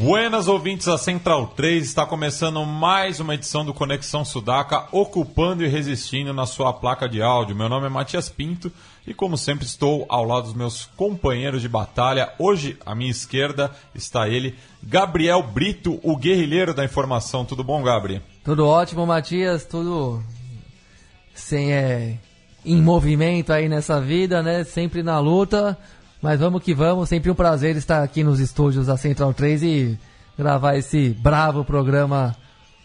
Buenas ouvintes da Central 3, está começando mais uma edição do Conexão Sudaca, ocupando e resistindo na sua placa de áudio. Meu nome é Matias Pinto e, como sempre, estou ao lado dos meus companheiros de batalha. Hoje, à minha esquerda, está ele, Gabriel Brito, o guerrilheiro da informação. Tudo bom, Gabriel? Tudo ótimo, Matias, tudo sem é, em movimento aí nessa vida, né? Sempre na luta. Mas vamos que vamos, sempre um prazer estar aqui nos estúdios da Central 3 e gravar esse bravo programa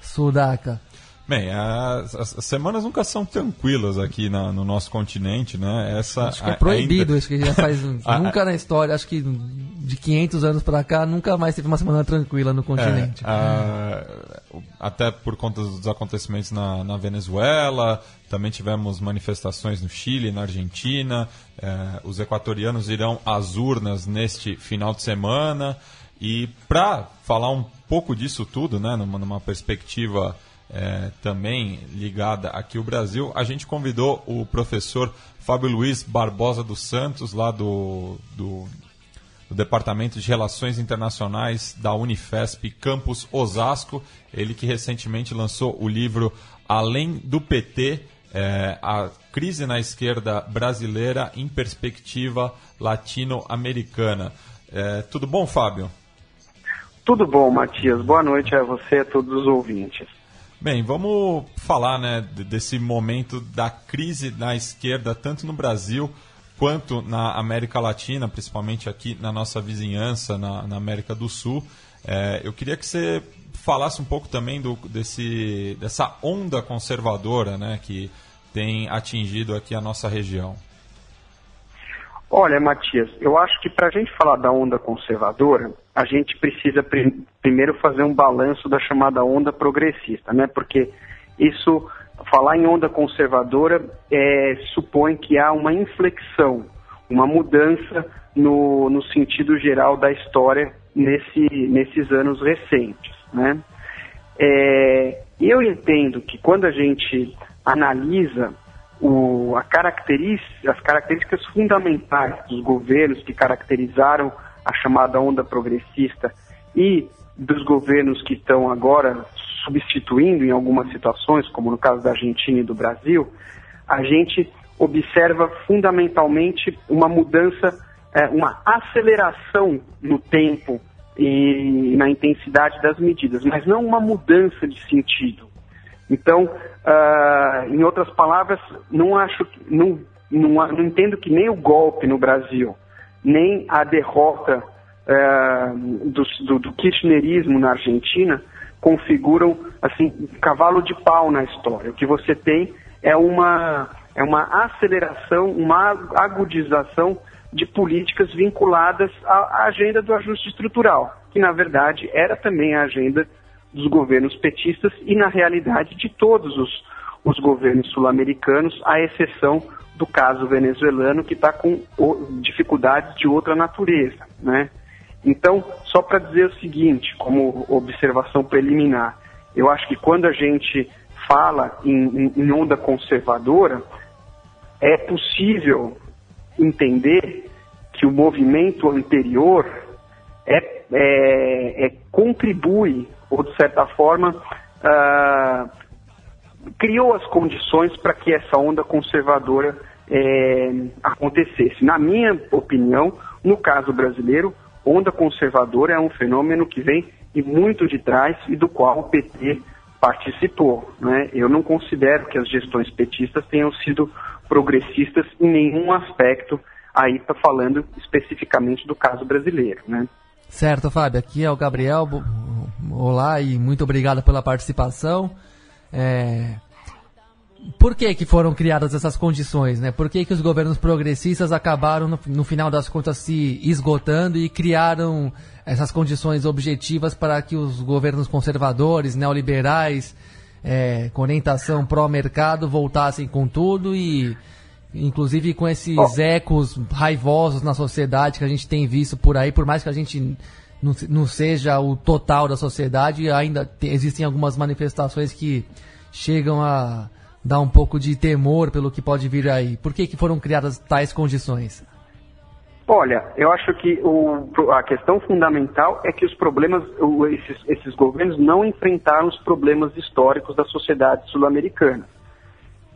Sudaca. Bem, as, as, semanas nunca são tranquilas aqui na, no nosso continente, né? Essa acho que é proibido, ainda... acho que já faz nunca na história, acho que de 500 anos para cá nunca mais teve uma semana tranquila no continente. É, a, até por conta dos acontecimentos na, na, Venezuela, também tivemos manifestações no Chile, na Argentina. É, os equatorianos irão às urnas neste final de semana. E para falar um pouco disso tudo, né, numa, numa perspectiva é, também ligada aqui ao Brasil, a gente convidou o professor Fábio Luiz Barbosa dos Santos, lá do, do, do, Departamento de Relações Internacionais da Unifesp, Campus Osasco. Ele que recentemente lançou o livro Além do PT, é, a crise na esquerda brasileira em perspectiva latino-americana. É, tudo bom, Fábio? Tudo bom, Matias. Boa noite a você e a todos os ouvintes. Bem, vamos falar né, desse momento da crise na esquerda, tanto no Brasil quanto na América Latina, principalmente aqui na nossa vizinhança, na, na América do Sul. É, eu queria que você falasse um pouco também do, desse, dessa onda conservadora né, que tem atingido aqui a nossa região. Olha, Matias, eu acho que para a gente falar da onda conservadora, a gente precisa pr primeiro fazer um balanço da chamada onda progressista, né? Porque isso, falar em onda conservadora, é, supõe que há uma inflexão, uma mudança no, no sentido geral da história nesse, nesses anos recentes, né? É, eu entendo que quando a gente analisa o, a característica, as características fundamentais dos governos que caracterizaram a chamada onda progressista e dos governos que estão agora substituindo em algumas situações, como no caso da Argentina e do Brasil, a gente observa fundamentalmente uma mudança, é, uma aceleração no tempo e na intensidade das medidas, mas não uma mudança de sentido. Então, uh, em outras palavras, não acho, não, não, não, entendo que nem o golpe no Brasil, nem a derrota uh, do, do, do, kirchnerismo na Argentina configuram assim um cavalo de pau na história. O que você tem é uma é uma aceleração, uma agudização de políticas vinculadas à agenda do ajuste estrutural, que na verdade era também a agenda dos governos petistas e, na realidade, de todos os, os governos sul-americanos, à exceção do caso venezuelano, que está com dificuldades de outra natureza. Né? Então, só para dizer o seguinte, como observação preliminar, eu acho que quando a gente fala em, em onda conservadora, é possível entender que o movimento anterior é, é, é contribui ou de certa forma uh, criou as condições para que essa onda conservadora é, acontecesse. Na minha opinião, no caso brasileiro, onda conservadora é um fenômeno que vem e muito de trás e do qual o PT participou. Né? Eu não considero que as gestões petistas tenham sido progressistas em nenhum aspecto, aí está falando especificamente do caso brasileiro. Né? Certo, Fábio. Aqui é o Gabriel. Olá e muito obrigado pela participação. É... por que, que foram criadas essas condições, né? Por que, que os governos progressistas acabaram, no, no, final das contas, se esgotando e criaram essas condições objetivas para que os governos conservadores, neoliberais, é, com orientação pró-mercado, voltassem com tudo e, inclusive, com esses ecos raivosos na sociedade que a gente tem visto por aí, por mais que a gente não, não seja o total da sociedade, ainda existem algumas manifestações que chegam a dá um pouco de temor pelo que pode vir aí? Por que, que foram criadas tais condições? Olha, eu acho que o, a questão fundamental é que os problemas, esses, esses governos não enfrentaram os problemas históricos da sociedade sul-americana.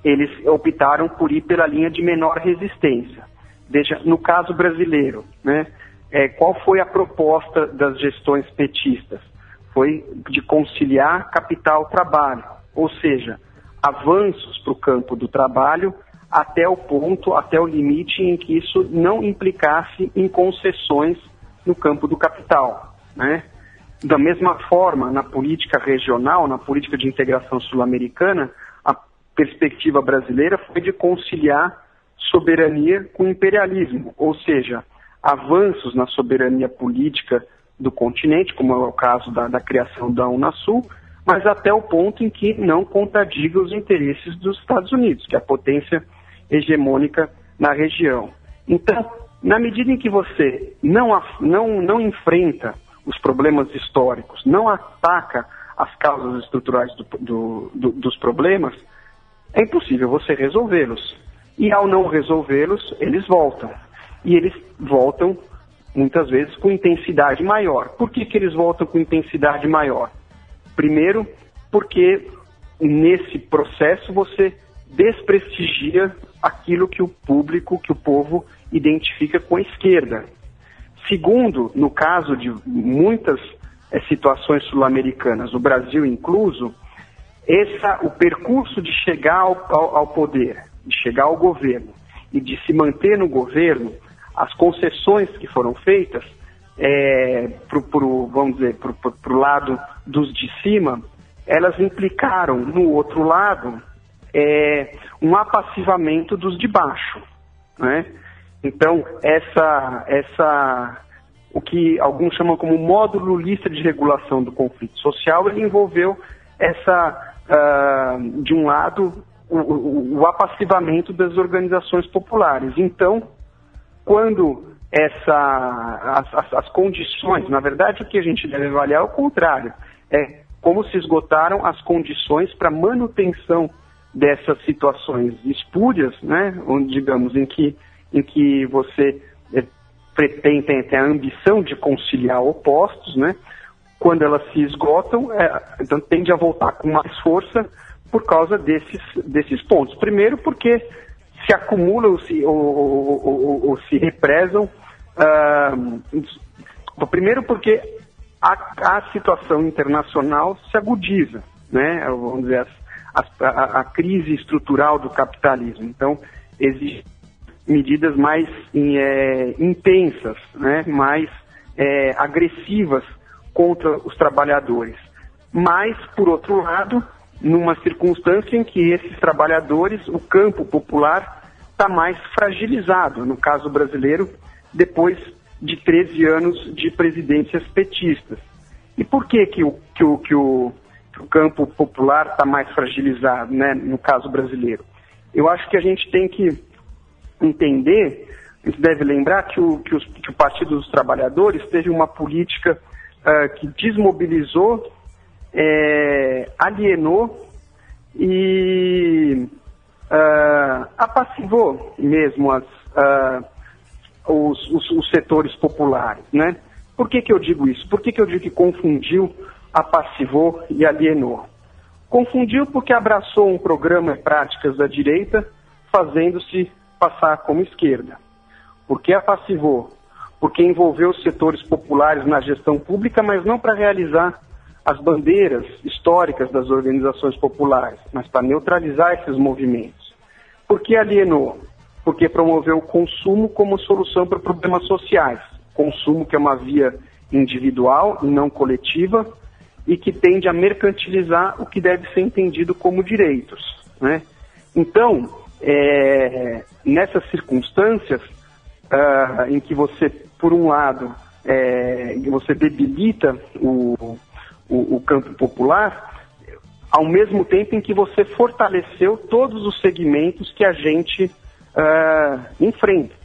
Eles optaram por ir pela linha de menor resistência. Veja, no caso brasileiro, né, é, qual foi a proposta das gestões petistas? Foi de conciliar capital-trabalho, ou seja, avanços para o campo do trabalho até o ponto, até o limite em que isso não implicasse em concessões no campo do capital. Né? Da mesma forma, na política regional, na política de integração sul-americana, a perspectiva brasileira foi de conciliar soberania com imperialismo, ou seja, avanços na soberania política do continente, como é o caso da, da criação da Unasul, mas até o ponto em que não contradiga os interesses dos Estados Unidos, que é a potência hegemônica na região. Então, na medida em que você não, não, não enfrenta os problemas históricos, não ataca as causas estruturais do, do, do, dos problemas, é impossível você resolvê-los. E ao não resolvê-los, eles voltam. E eles voltam, muitas vezes, com intensidade maior. Por que, que eles voltam com intensidade maior? Primeiro, porque nesse processo você desprestigia aquilo que o público, que o povo identifica com a esquerda. Segundo, no caso de muitas é, situações sul-americanas, o Brasil incluso, essa, o percurso de chegar ao, ao, ao, poder, de chegar ao governo e de se manter no governo, as concessões que foram feitas é, pro, pro, vamos dizer, para o lado dos de cima, elas implicaram no outro lado é, um apassivamento dos de baixo. Né? Então, essa, essa, o que alguns chamam como módulo lista de regulação do conflito social, ele envolveu essa, uh, de um lado, o, o, o apassivamento das organizações populares. Então, quando essa, as, as, as, condições, na verdade o que a gente deve avaliar é o contrário, é como se esgotaram as condições para manutenção dessas situações espúrias, né, onde, digamos, em que, em que você é, pretende, tem, a ambição de conciliar opostos, né, quando elas se esgotam, é, então tende a voltar com mais força por causa desses, desses pontos. Primeiro porque se acumulam ou se, ou, ou, ou, se represam. Uh, primeiro porque a, a, situação internacional se agudiza, né? vamos dizer, a, a, a crise estrutural do capitalismo. Então, existem medidas mais é, intensas, né? mais é, agressivas contra os trabalhadores. Mas, por outro lado, numa circunstância em que esses trabalhadores, o campo popular, está mais fragilizado, no caso brasileiro, depois de 13 anos de presidências petistas. E por que, que, o, que, o, que, o, que o campo popular está mais fragilizado, né, no caso brasileiro? Eu acho que a gente tem que entender, a gente deve lembrar que o, que, os, que o Partido dos Trabalhadores teve uma política uh, que desmobilizou, é, alienou e uh, apassivou mesmo as, uh, os, os, os, setores populares, né? Por que, que eu digo isso? Por que, que eu digo que confundiu, apassivou e alienou? Confundiu porque abraçou um programa e práticas da direita, fazendo-se passar como esquerda. Por que apassivou? Porque envolveu os setores populares na gestão pública, mas não para realizar as bandeiras históricas das organizações populares, mas para neutralizar esses movimentos. Por que alienou? Porque promoveu o consumo como solução para problemas sociais. Consumo que é uma via individual e não coletiva e que tende a mercantilizar o que deve ser entendido como direitos. Né? Então, é, nessas circunstâncias uh, em que você, por um lado, é, você debilita o, o, o campo popular, ao mesmo tempo em que você fortaleceu todos os segmentos que a gente uh, enfrenta.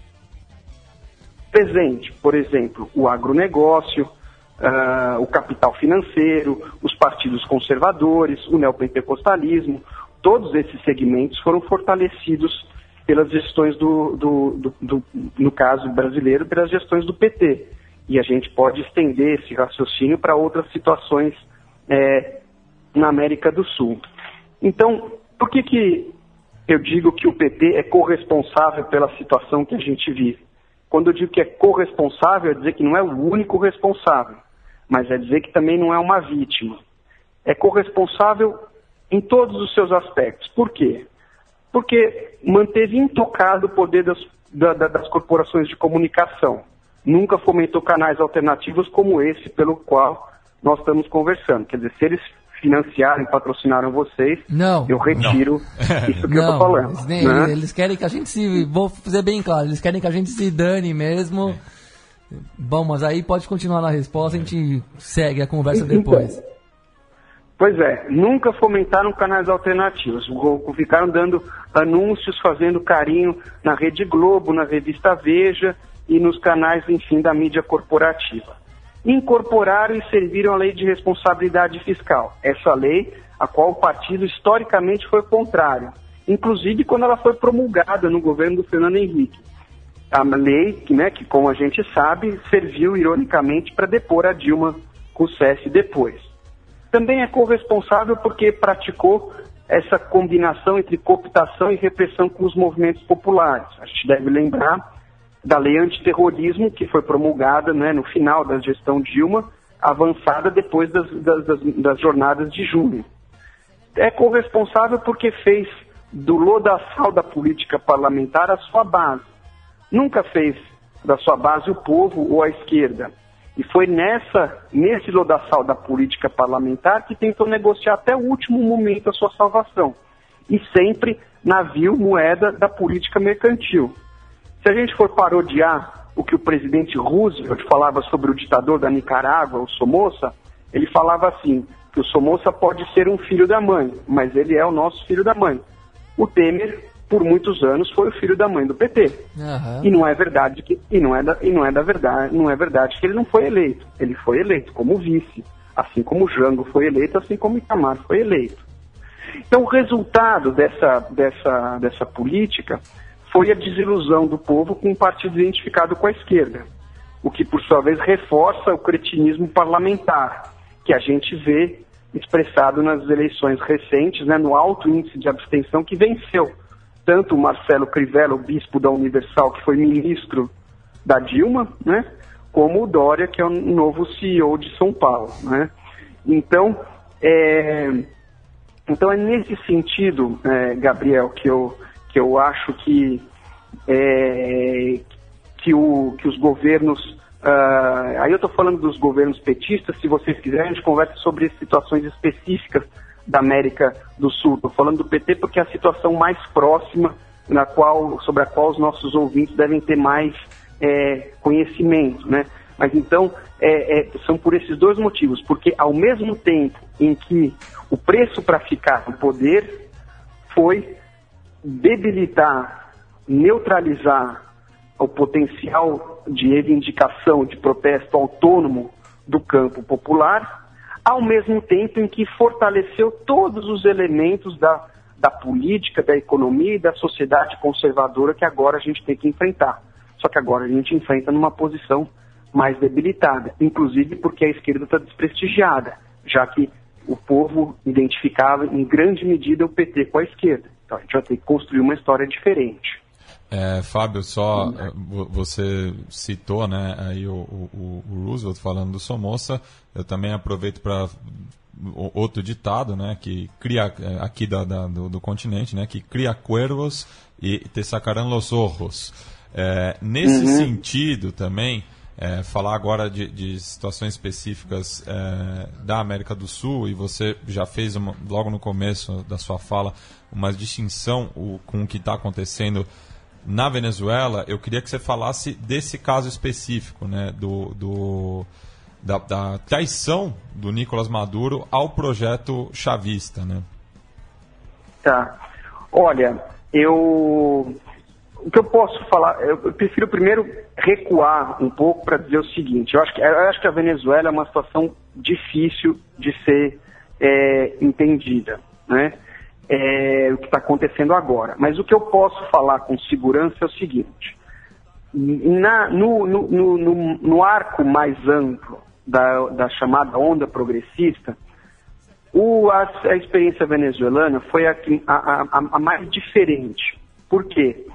Presente, por exemplo, o agronegócio, uh, o capital financeiro, os partidos conservadores, o neopentecostalismo, todos esses segmentos foram fortalecidos pelas gestões do, do, do, do, no caso brasileiro, pelas gestões do PT. E a gente pode estender esse raciocínio para outras situações é, na América do Sul. Então, por que, que eu digo que o PT é corresponsável pela situação que a gente vive? Quando eu digo que é corresponsável, é dizer que não é o único responsável, mas é dizer que também não é uma vítima. É corresponsável em todos os seus aspectos. Por quê? Porque manteve intocado o poder das, da, das corporações de comunicação. Nunca fomentou canais alternativos como esse pelo qual nós estamos conversando. Quer dizer, se eles financiaram, patrocinaram vocês, não, eu retiro não. isso que não, eu estou falando. Eles, nem, né? eles, querem que a gente se. Vou fazer bem claro, eles querem que a gente se dane mesmo. É. Bom, mas aí pode continuar na resposta, a gente segue a conversa então, depois. Pois é, nunca fomentaram canais alternativos. Ficaram dando anúncios, fazendo carinho na Rede Globo, na revista Veja e nos canais, enfim, da mídia corporativa. Incorporaram e serviram a lei de responsabilidade fiscal. Essa lei, a qual o partido historicamente foi contrário, inclusive quando ela foi promulgada no governo do Fernando Henrique. A lei, que, né, que como a gente sabe, serviu ironicamente para depor a Dilma Rousseff depois também é corresponsável porque praticou essa combinação entre cooptação e repressão com os movimentos populares. A gente deve lembrar da lei antiterrorismo que foi promulgada né, no final da gestão Dilma, avançada depois das, das, das jornadas de junho. É corresponsável porque fez do lodaçal da política parlamentar a sua base. Nunca fez da sua base o povo ou a esquerda. E foi nessa, nesse lodaçal da política parlamentar que tentou negociar até o último momento a sua salvação. E sempre navio, moeda da política mercantil. Se a gente for parodiar o que o presidente Roosevelt falava sobre o ditador da Nicarágua, o Somoza, ele falava assim, que o Somoza pode ser um filho da mãe, mas ele é o nosso filho da mãe. O Temer por muitos anos foi o filho da mãe do PT. Uhum. E não é verdade que e não é da, e não é da verdade, não é verdade que ele não foi eleito. Ele foi eleito como vice, assim como Jango foi eleito, assim como Itamar foi eleito. Então o resultado dessa dessa dessa política foi a desilusão do povo com um partido identificado com a esquerda, o que por sua vez reforça o cretinismo parlamentar que a gente vê expressado nas eleições recentes, né, no alto índice de abstenção que venceu tanto o Marcelo Crivella, o bispo da Universal, que foi ministro da Dilma, né, como o Dória, que é o novo CEO de São Paulo. Né? Então, é, então é nesse sentido, é, Gabriel, que eu, que eu acho que, é, que, o, que os governos. Uh, aí eu estou falando dos governos petistas, se vocês quiserem, a gente conversa sobre situações específicas da América do Sul. Estou falando do PT porque é a situação mais próxima na qual, sobre a qual os nossos ouvintes devem ter mais é, conhecimento, né? Mas então, é, é, são por esses dois motivos, porque ao mesmo tempo em que o preço para ficar no poder foi debilitar, neutralizar o potencial de reivindicação, de protesto autônomo do campo popular, ao mesmo tempo em que fortaleceu todos os elementos da, da política, da economia e da sociedade conservadora que agora a gente tem que enfrentar. Só que agora a gente enfrenta numa posição mais debilitada, inclusive porque a esquerda está desprestigiada, já que o povo identificava em grande medida o PT com a esquerda. Então a gente vai ter que construir uma história diferente. É, Fábio, só eh, você citou né, aí o, o, o, Roosevelt falando do Somoza, eu também aproveito para outro ditado, né, que cria eh, aqui da, da, do, do, continente, né, que cria cuervos e te sacarán los ojos. É, nesse uhum. sentido também, é, falar agora de, de situações específicas é, da América do Sul, e você já fez uma, logo no começo da sua fala uma distinção o, com o que está acontecendo na Venezuela, eu queria que você falasse desse caso específico, né, do, do da, da, traição do Nicolás Maduro ao projeto chavista, né? Tá. Olha, eu o que eu posso falar, eu prefiro primeiro recuar um pouco para dizer o seguinte: eu acho, que, eu acho que a Venezuela é uma situação difícil de ser é, entendida, né? É, o que está acontecendo agora. Mas o que eu posso falar com segurança é o seguinte: na, no, no, no, no, arco mais amplo da, da chamada onda progressista, o, a, a, experiência venezuelana foi a, a, a mais diferente. Por quê?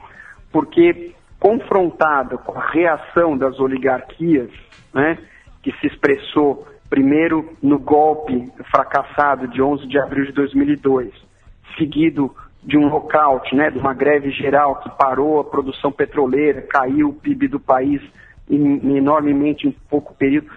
Porque confrontada com a reação das oligarquias, né, que se expressou primeiro no golpe fracassado de 11 de abril de 2002, seguido de um lockout, né, de uma greve geral que parou a produção petroleira, caiu o PIB do país em, enormemente em pouco período.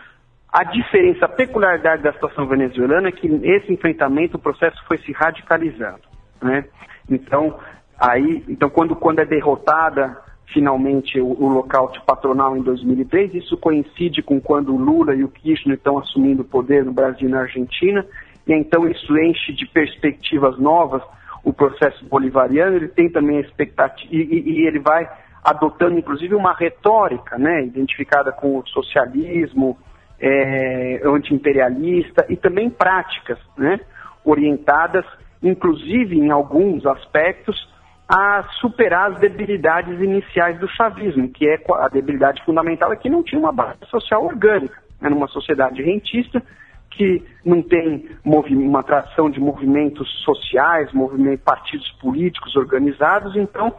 A diferença, a peculiaridade da situação venezuelana é que nesse enfrentamento o processo foi se radicalizando. Né? Então, Aí, então, quando, quando é derrotada finalmente o, o lockout patronal em 2003, isso coincide com quando o Lula e o Kirchner estão assumindo o poder no Brasil e na Argentina, e então isso enche de perspectivas novas o processo bolivariano, ele tem também a expectativa, e, e, e ele vai adotando inclusive uma retórica, né, identificada com o socialismo, é, anti-imperialista e também práticas, né, orientadas, inclusive em alguns aspectos, a superar as debilidades iniciais do chavismo, que é a debilidade fundamental é que não tinha uma base social orgânica. Era uma sociedade rentista que não tem uma tradição de movimentos sociais, movimentos, partidos políticos organizados, então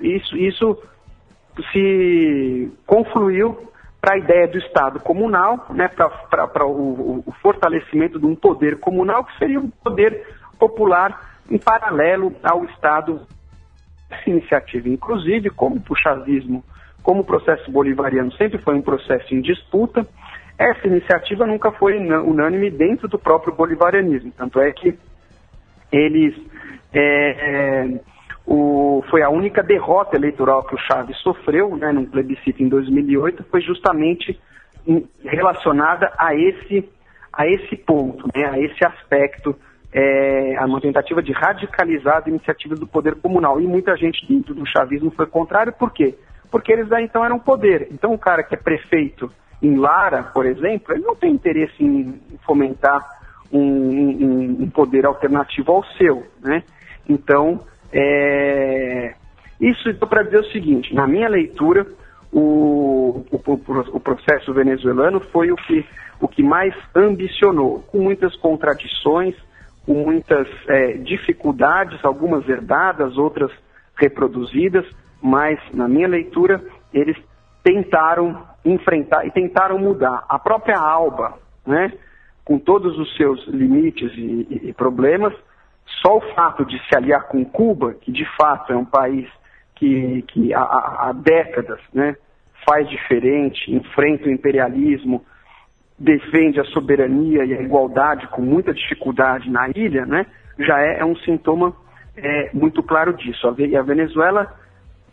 isso, isso se confluiu para a ideia do Estado comunal, né, para o, o fortalecimento de um poder comunal que seria um poder popular em paralelo ao Estado essa iniciativa, inclusive, como o chavismo, como o processo bolivariano sempre foi um processo em disputa, essa iniciativa nunca foi unânime dentro do próprio bolivarianismo. Tanto é que eles. É, é, o, foi a única derrota eleitoral que o Chaves sofreu, né, num plebiscito em 2008, foi justamente relacionada a esse, a esse ponto, né, a esse aspecto é, uma tentativa de radicalizar as iniciativas do poder comunal. E muita gente dentro do chavismo foi contrário, por quê? Porque eles aí então eram poder. Então o cara que é prefeito em Lara, por exemplo, ele não tem interesse em fomentar um, um, um poder alternativo ao seu, né? Então, é... isso para dizer o seguinte, na minha leitura, o, o, o, processo venezuelano foi o que, o que mais ambicionou, com muitas contradições, com muitas é, dificuldades, algumas herdadas, outras reproduzidas, mas na minha leitura eles tentaram enfrentar e tentaram mudar. A própria Alba, né, com todos os seus limites e, e, e problemas, só o fato de se aliar com Cuba, que de fato é um país que, que há, há décadas né, faz diferente, enfrenta o imperialismo, defende a soberania e a igualdade com muita dificuldade na ilha, né, já é, é um sintoma é, muito claro disso. E a Venezuela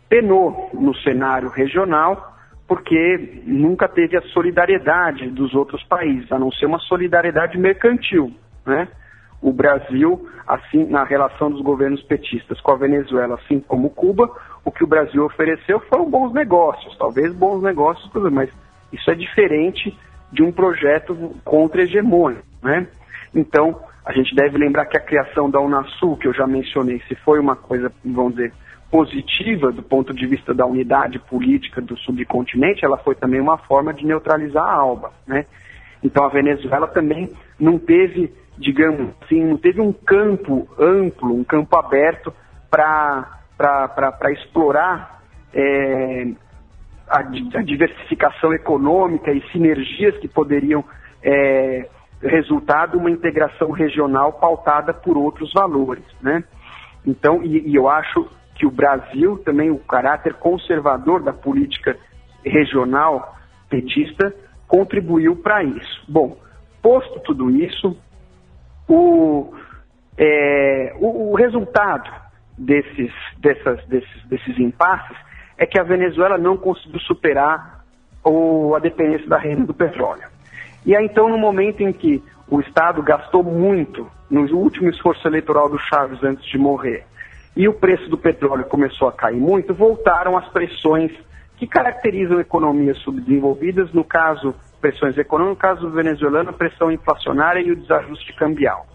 penou no cenário regional porque nunca teve a solidariedade dos outros países, a não ser uma solidariedade mercantil. Né? O Brasil, assim, na relação dos governos petistas com a Venezuela, assim como Cuba, o que o Brasil ofereceu foram bons negócios, talvez bons negócios, mas isso é diferente de um projeto contra-hegemônico. Né? Então, a gente deve lembrar que a criação da Unasul, que eu já mencionei, se foi uma coisa, vamos dizer, positiva do ponto de vista da unidade política do subcontinente, ela foi também uma forma de neutralizar a ALBA. Né? Então, a Venezuela também não teve, digamos assim, não teve um campo amplo, um campo aberto para explorar é, a, a diversificação econômica e sinergias que poderiam é, resultar de uma integração regional pautada por outros valores, né? Então, e, e eu acho que o Brasil também, o caráter conservador da política regional petista contribuiu para isso. Bom, posto tudo isso, o, é, o, o, resultado desses, dessas, desses, desses impasses é que a Venezuela não conseguiu superar o, a dependência da renda do petróleo. E aí, então, no momento em que o Estado gastou muito no último esforço eleitoral do Chaves antes de morrer, e o preço do petróleo começou a cair muito, voltaram as pressões que caracterizam economias subdesenvolvidas, no caso, pressões econômicas, no caso venezuelano, pressão inflacionária e o desajuste cambial.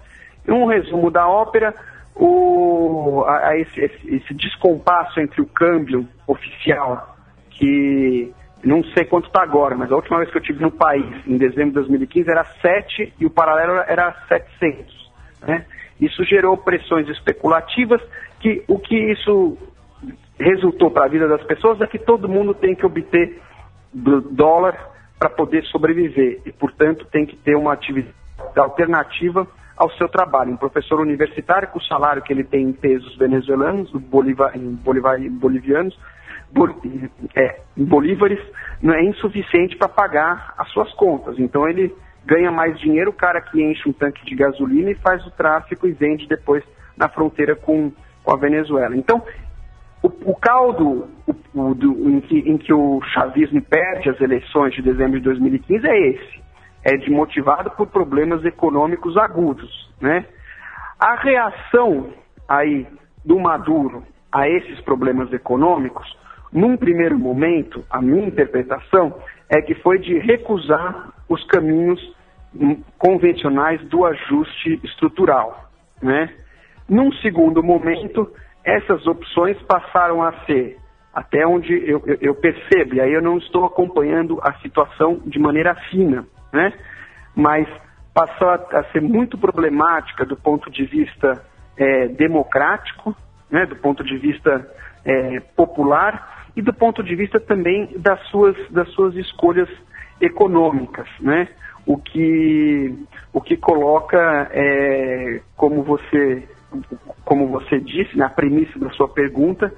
Um resumo da ópera, o, a, a esse, esse, descompasso entre o câmbio oficial, que não sei quanto está agora, mas a última vez que eu tive no país, em dezembro de 2015, era 7 e o paralelo era 700. Né? Isso gerou pressões especulativas, que o que isso resultou para a vida das pessoas é que todo mundo tem que obter dólar para poder sobreviver e, portanto, tem que ter uma atividade alternativa ao seu trabalho. Um professor universitário, com o salário que ele tem em pesos venezuelanos, em, bolivar, bolivianos, bol, é, em bolívares, não é insuficiente para pagar as suas contas. Então, ele ganha mais dinheiro o cara que enche um tanque de gasolina e faz o tráfico e vende depois na fronteira com, com a Venezuela. Então, o, o caldo o, o, do, em, que, em, que, o chavismo perde as eleições de dezembro de 2015 é esse. É de motivado por problemas econômicos agudos. Né? A reação aí do Maduro a esses problemas econômicos, num primeiro momento, a minha interpretação é que foi de recusar os caminhos convencionais do ajuste estrutural. Né? Num segundo momento, essas opções passaram a ser, até onde eu, eu, percebo, e aí eu não estou acompanhando a situação de maneira fina, né? mas passou a, a ser muito problemática do ponto de vista é, democrático, né? do ponto de vista é, popular e do ponto de vista também das suas, das suas escolhas econômicas, né? O que, o que coloca, é, como você como você disse, na premissa da sua pergunta,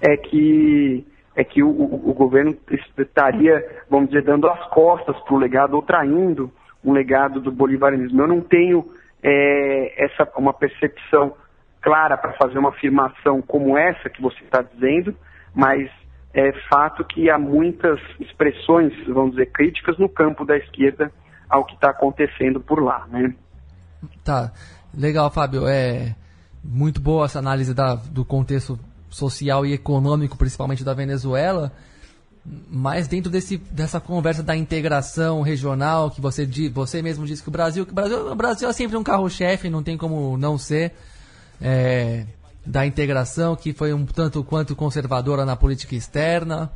é que, é que o, o, governo estaria, vamos dizer, dando as costas para o legado ou traindo um legado do bolivarianismo. Eu não tenho é, essa uma percepção clara para fazer uma afirmação como essa que você está dizendo, mas é fato que há muitas expressões, vamos dizer, críticas no campo da esquerda ao que está acontecendo por lá, né? Tá, legal, Fábio. É, muito boa essa análise da, do contexto social e econômico, principalmente da Venezuela. Mas dentro desse, dessa conversa da integração regional, que você, você mesmo disse que o Brasil, o Brasil, o Brasil é sempre um carro-chefe, não tem como não ser, é, da integração, que foi um tanto quanto conservadora na política externa.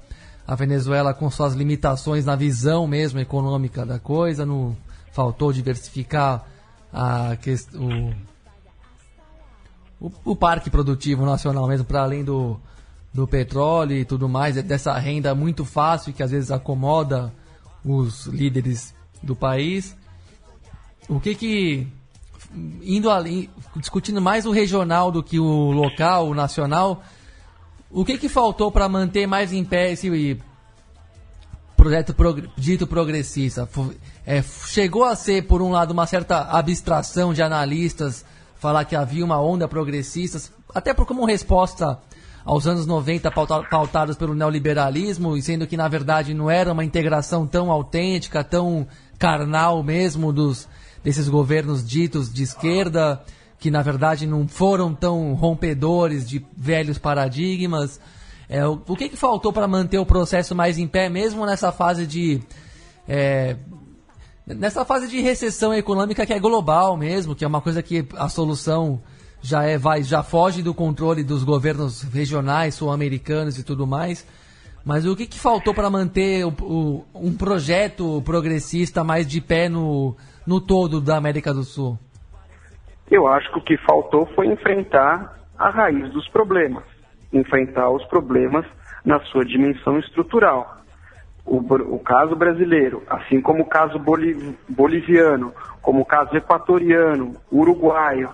A Venezuela com suas limitações na visão mesmo econômica da coisa, no, faltou diversificar a, o, o, o parque produtivo nacional mesmo, para além do, do petróleo e tudo mais, é dessa renda muito fácil que às vezes acomoda os líderes do país. O que que indo ali, discutindo mais o regional do que o local, o nacional, o que que faltou para manter mais em pé esse projeto prog dito progressista? É, chegou a ser, por um lado, uma certa abstração de analistas falar que havia uma onda progressista, até por como resposta aos anos 90 pautados pelo neoliberalismo, e sendo que na verdade não era uma integração tão autêntica, tão carnal mesmo dos desses governos ditos de esquerda, que na verdade não foram tão rompedores de velhos paradigmas. É, o, o que, que faltou para manter o processo mais em pé, mesmo nessa fase de é, nessa fase de recessão econômica que é global mesmo, que é uma coisa que a solução já é vai já foge do controle dos governos regionais sul-americanos e tudo mais. Mas o que, que faltou para manter o, o, um projeto progressista mais de pé no, no todo da América do Sul? Eu acho que o que faltou foi enfrentar a raiz dos problemas, enfrentar os problemas na sua dimensão estrutural o, o caso brasileiro, assim como o caso boliv, boliviano, como o caso equatoriano, uruguaio,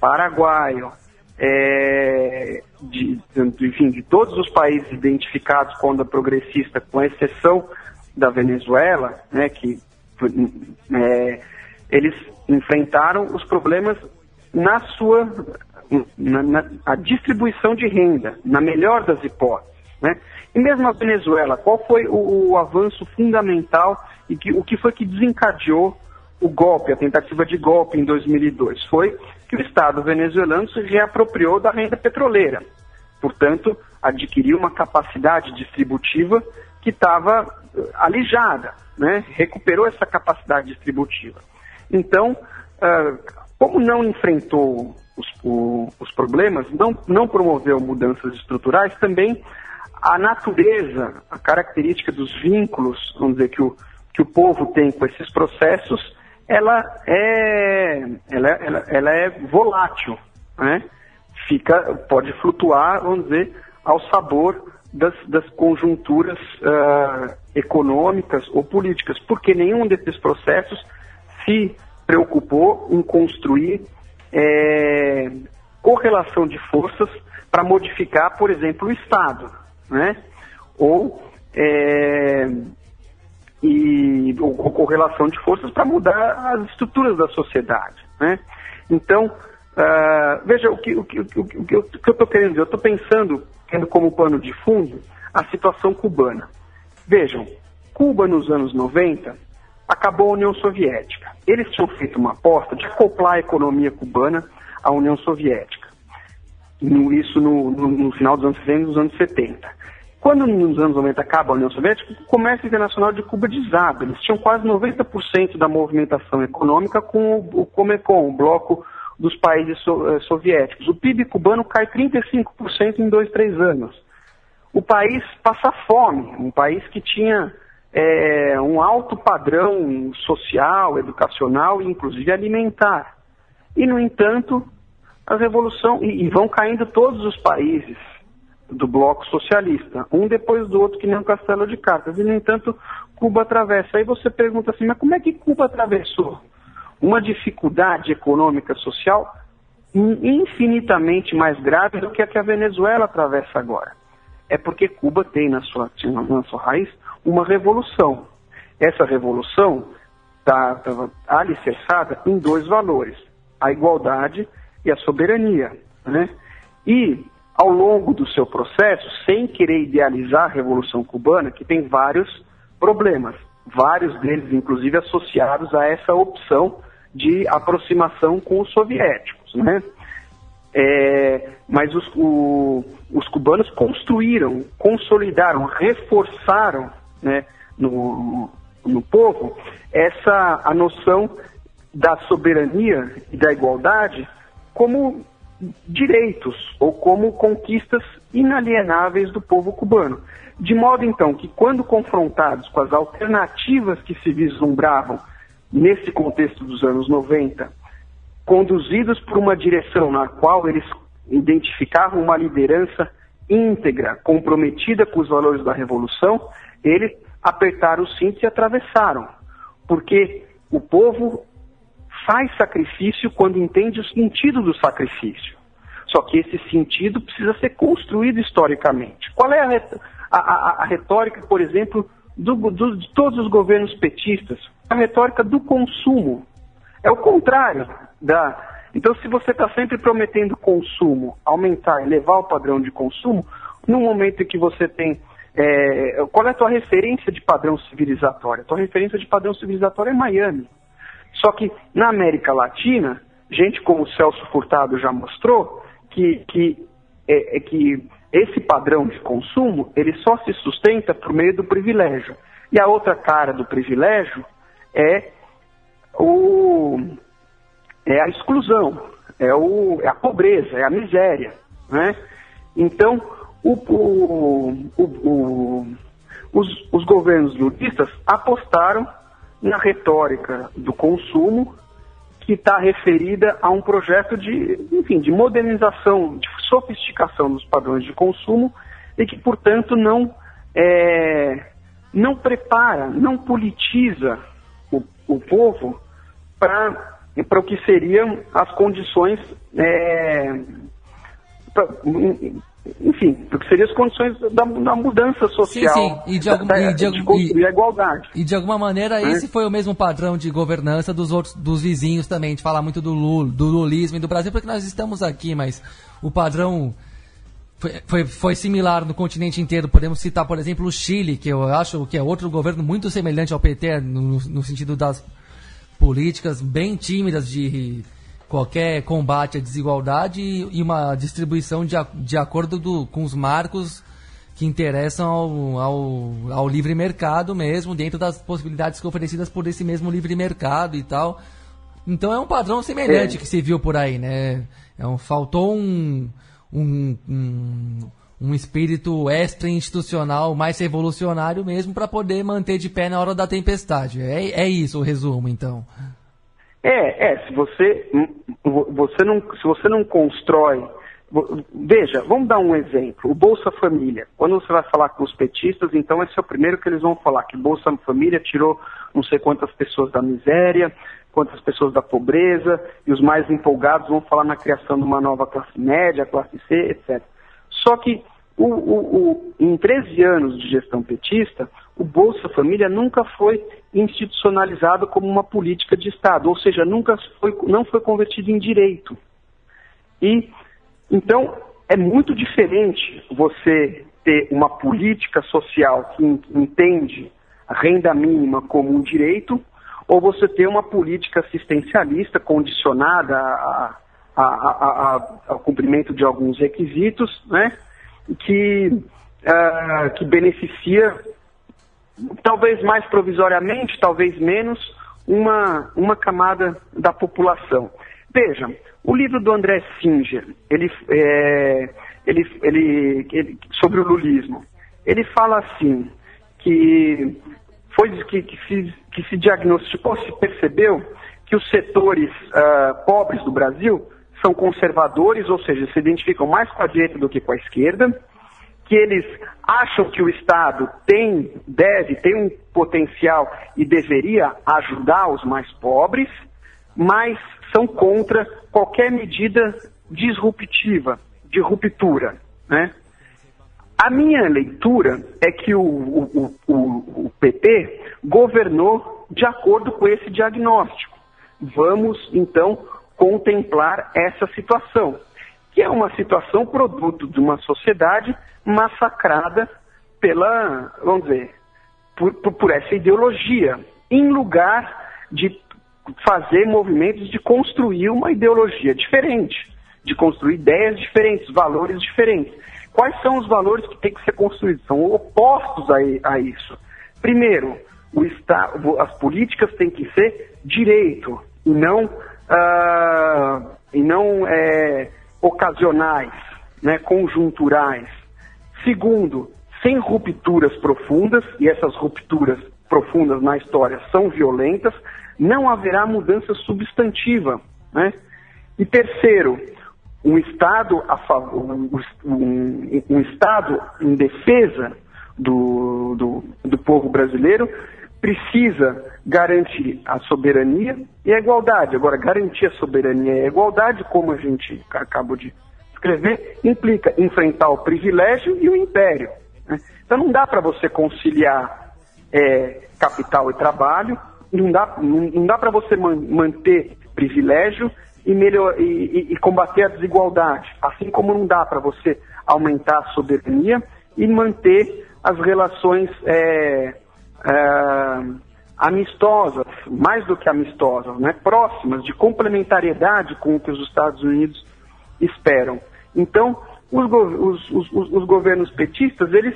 paraguaio, é, de, enfim, de todos os países identificados com onda progressista, com exceção da Venezuela, né, que é, eles enfrentaram os problemas na sua na, na distribuição de renda, na melhor das hipóteses. Né? E mesmo a Venezuela, qual foi o, o avanço fundamental e que, o que foi que desencadeou o golpe, a tentativa de golpe em 2002? Foi que o Estado venezuelano se reapropriou da renda petroleira. Portanto, adquiriu uma capacidade distributiva que estava eh, alijada, né? recuperou essa capacidade distributiva. Então, uh, como não enfrentou os, os problemas, não, não promoveu mudanças estruturais, também a natureza, a característica dos vínculos, vamos dizer, que o, que o povo tem com esses processos, ela é, ela, ela, ela é volátil, né? Fica, pode flutuar, vamos dizer, ao sabor das, das conjunturas uh, econômicas ou políticas, porque nenhum desses processos se preocupou em construir é, correlação de forças para modificar, por exemplo, o Estado né? Ou, é, e, ou, ou correlação de forças para mudar as estruturas da sociedade, né? Então, uh, veja, o que, o, que, o, que, o que eu estou querendo dizer, eu estou pensando, tendo como pano de fundo, a situação cubana. Vejam, Cuba nos anos 90 acabou a União Soviética. Eles tinham feito uma aposta de acoplar a economia cubana à União Soviética. Isso no, no, no final dos anos 60 e dos anos 70. Quando nos anos 90 acaba a União Soviética, o comércio internacional de Cuba desaba. Eles tinham quase 90% da movimentação econômica com o Comecon, o bloco dos países so, eh, soviéticos. O PIB cubano cai 35% em dois, três anos. O país passa fome, um país que tinha é, um alto padrão social, educacional e inclusive alimentar. E, no entanto, a revolução, e, e vão caindo todos os países do bloco socialista, um depois do outro, que nem um castelo de cartas. E, no entanto, Cuba atravessa. Aí você pergunta assim, mas como é que Cuba atravessou? Uma dificuldade econômica social infinitamente mais grave do que a que a Venezuela atravessa agora. É porque Cuba tem na sua, na sua raiz uma revolução. Essa revolução está tá alicerçada em dois valores, a igualdade e a soberania. Né? E ao longo do seu processo, sem querer idealizar a Revolução Cubana, que tem vários problemas, vários deles, inclusive, associados a essa opção de aproximação com os soviéticos, né? É, mas os, o, os cubanos construíram, consolidaram, reforçaram né, no, no povo essa a noção da soberania e da igualdade como direitos ou como conquistas inalienáveis do povo cubano. De modo então que, quando confrontados com as alternativas que se vislumbravam nesse contexto dos anos 90, conduzidos por uma direção na qual eles identificavam uma liderança íntegra, comprometida com os valores da revolução, eles apertaram o cinto e atravessaram. Porque o povo faz sacrifício quando entende o sentido do sacrifício. Só que esse sentido precisa ser construído historicamente. Qual é a, a, a retórica, por exemplo, do, do, de todos os governos petistas? A retórica do consumo. É o contrário da. Então, se você está sempre prometendo consumo, aumentar, elevar o padrão de consumo, no momento em que você tem. É, qual é a tua referência de padrão civilizatório? A tua referência de padrão civilizatório é Miami. Só que na América Latina, gente como o Celso Furtado já mostrou, que, que, é, é que esse padrão de consumo ele só se sustenta por meio do privilégio. E a outra cara do privilégio é, o, é a exclusão, é, o, é a pobreza, é a miséria. Né? Então, o, o, o, os, os governos lulistas apostaram na retórica do consumo, que está referida a um projeto de, enfim, de modernização, de sofisticação dos padrões de consumo e que, portanto, não, é, não prepara, não politiza o, o povo para o que seriam as condições é, enfim, porque seriam as condições da, da mudança social. Sim, sim. E de, algum, da, e de, de construir e, a igualdade. E de alguma maneira é. esse foi o mesmo padrão de governança dos outros dos vizinhos também, de falar muito do, Lula, do lulismo e do Brasil, porque nós estamos aqui, mas o padrão foi, foi, foi, similar no continente inteiro. Podemos citar, por exemplo, o Chile, que eu acho que é outro governo muito semelhante ao PT, no, no sentido das políticas bem tímidas de qualquer combate à desigualdade e uma distribuição de, de acordo do, com os marcos que interessam ao, ao, ao, livre mercado mesmo, dentro das possibilidades oferecidas por esse mesmo livre mercado e tal. Então é um padrão semelhante é. que se viu por aí, né? É um, faltou um, um, um, um espírito extra-institucional mais revolucionário mesmo para poder manter de pé na hora da tempestade. É, é isso o resumo, então. É, é, se você, você não, se você não constrói. Veja, vamos dar um exemplo. O Bolsa Família. Quando você vai falar com os petistas, então esse é o primeiro que eles vão falar, que Bolsa Família tirou não sei quantas pessoas da miséria, quantas pessoas da pobreza, e os mais empolgados vão falar na criação de uma nova classe média, classe C, etc. Só que o, o, o, em 13 anos de gestão petista, o Bolsa Família nunca foi institucionalizado como uma política de Estado, ou seja, nunca foi, não foi convertido em direito. E então é muito diferente você ter uma política social que entende a renda mínima como um direito ou você ter uma política assistencialista condicionada a, a, a, ao cumprimento de alguns requisitos, né, que, uh, que beneficia, talvez mais provisoriamente, talvez menos, uma, uma camada da população. Veja, o livro do André Singer, ele, é, ele, ele, ele, sobre o lulismo, ele fala assim, que foi que, que, se, que se diagnosticou, se percebeu que os setores uh, pobres do Brasil são conservadores, ou seja, se identificam mais com a direita do que com a esquerda, que eles acham que o Estado tem, deve, tem um potencial e deveria ajudar os mais pobres, mas são contra qualquer medida disruptiva, de ruptura, né? A minha leitura é que o, o, o, o, PT governou de acordo com esse diagnóstico. Vamos, então, contemplar essa situação, que é uma situação produto de uma sociedade massacrada pela, vamos dizer, por, por, essa ideologia, em lugar de fazer movimentos de construir uma ideologia diferente, de construir ideias diferentes, valores diferentes. Quais são os valores que têm que ser construídos? São opostos a, a isso. Primeiro, Estado, as políticas têm que ser direito e não, uh, e não é, ocasionais, né, conjunturais. Segundo, sem rupturas profundas, e essas rupturas profundas na história são violentas, não haverá mudança substantiva. Né? E terceiro, um Estado, a favor, um, um Estado em defesa do, do, do povo brasileiro precisa garantir a soberania e a igualdade. Agora, garantir a soberania e a igualdade, como a gente acabou de escrever, implica enfrentar o privilégio e o império. Né? Então não dá para você conciliar é, capital e trabalho, não dá, não, dá para você man, manter privilégio e, melhor, e, e combater a desigualdade, assim como não dá para você aumentar a soberania e manter as relações é, é, amistosas, mais do que amistosas, né, próximas, de complementariedade com o que os Estados Unidos esperam. Então, os, os, os, os governos petistas, eles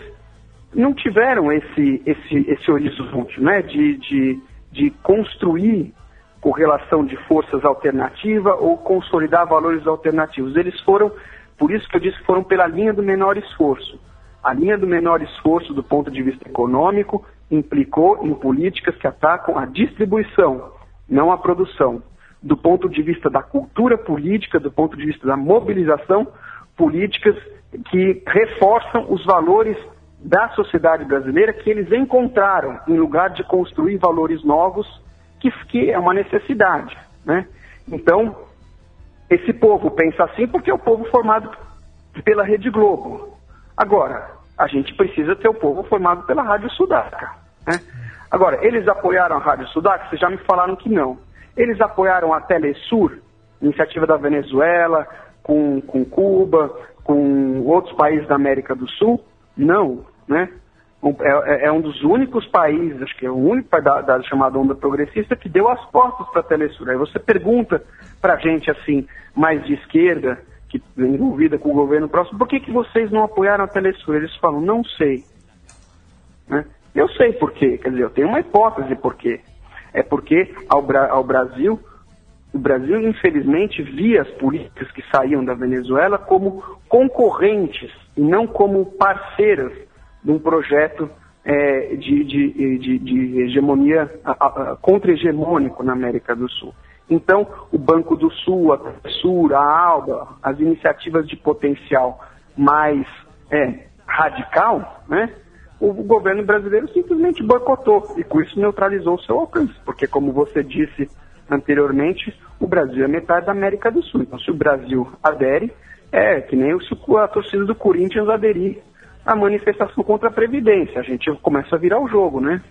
não tiveram esse, esse, esse horizonte né, de, de, de construir correlação de forças alternativa ou consolidar valores alternativos. Eles foram, por isso que eu disse foram pela linha do menor esforço. A linha do menor esforço do ponto de vista econômico implicou em políticas que atacam a distribuição, não a produção. Do ponto de vista da cultura política, do ponto de vista da mobilização, políticas que reforçam os valores da sociedade brasileira que eles encontraram em lugar de construir valores novos que, que é uma necessidade. Né? Então, esse povo pensa assim porque é o povo formado pela Rede Globo. Agora, a gente precisa ter o povo formado pela Rádio Sudaca. Né? Agora, eles apoiaram a Rádio Sudaca? Vocês já me falaram que não. Eles apoiaram a Telesur, iniciativa da Venezuela, com, com Cuba, com outros países da América do Sul? Não, né? É, é, é, um dos únicos países, acho que é o único da, da chamada onda progressista que deu as portas para a Telesur. Aí você pergunta para gente assim, mais de esquerda, que envolvida com o governo próximo, por que, que vocês não apoiaram a Telesur? Eles falam, não sei. Né? Eu sei por quê, quer dizer, eu tenho uma hipótese por quê. É porque ao, ao Brasil, o Brasil infelizmente via as políticas que saíam da Venezuela como concorrentes e não como parceiras de um projeto é, de, de, de, de, hegemonia contra-hegemônico na América do Sul. Então, o Banco do Sul, a Sur, a ALBA, as iniciativas de potencial mais é, radical, né, o governo brasileiro simplesmente boicotou e com isso neutralizou o seu alcance, porque como você disse anteriormente, o Brasil é metade da América do Sul. Então, se o Brasil adere, é que nem a torcida do Corinthians aderir a manifestação contra a Previdência. A gente começa a virar o jogo, né?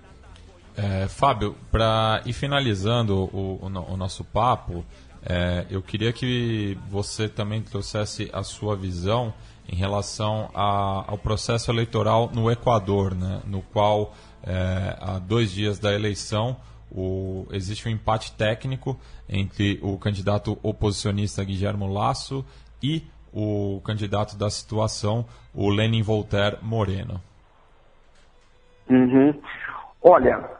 É, Fábio, para ir finalizando o, o, o nosso papo, é, eu queria que você também trouxesse a sua visão em relação a, ao processo eleitoral no Equador, né, no qual, é, há dois dias da eleição, o, existe um empate técnico entre o candidato oposicionista Guilherme Lasso e o candidato da situação, o Lenin Voltaire Moreno. Uhum. Olha,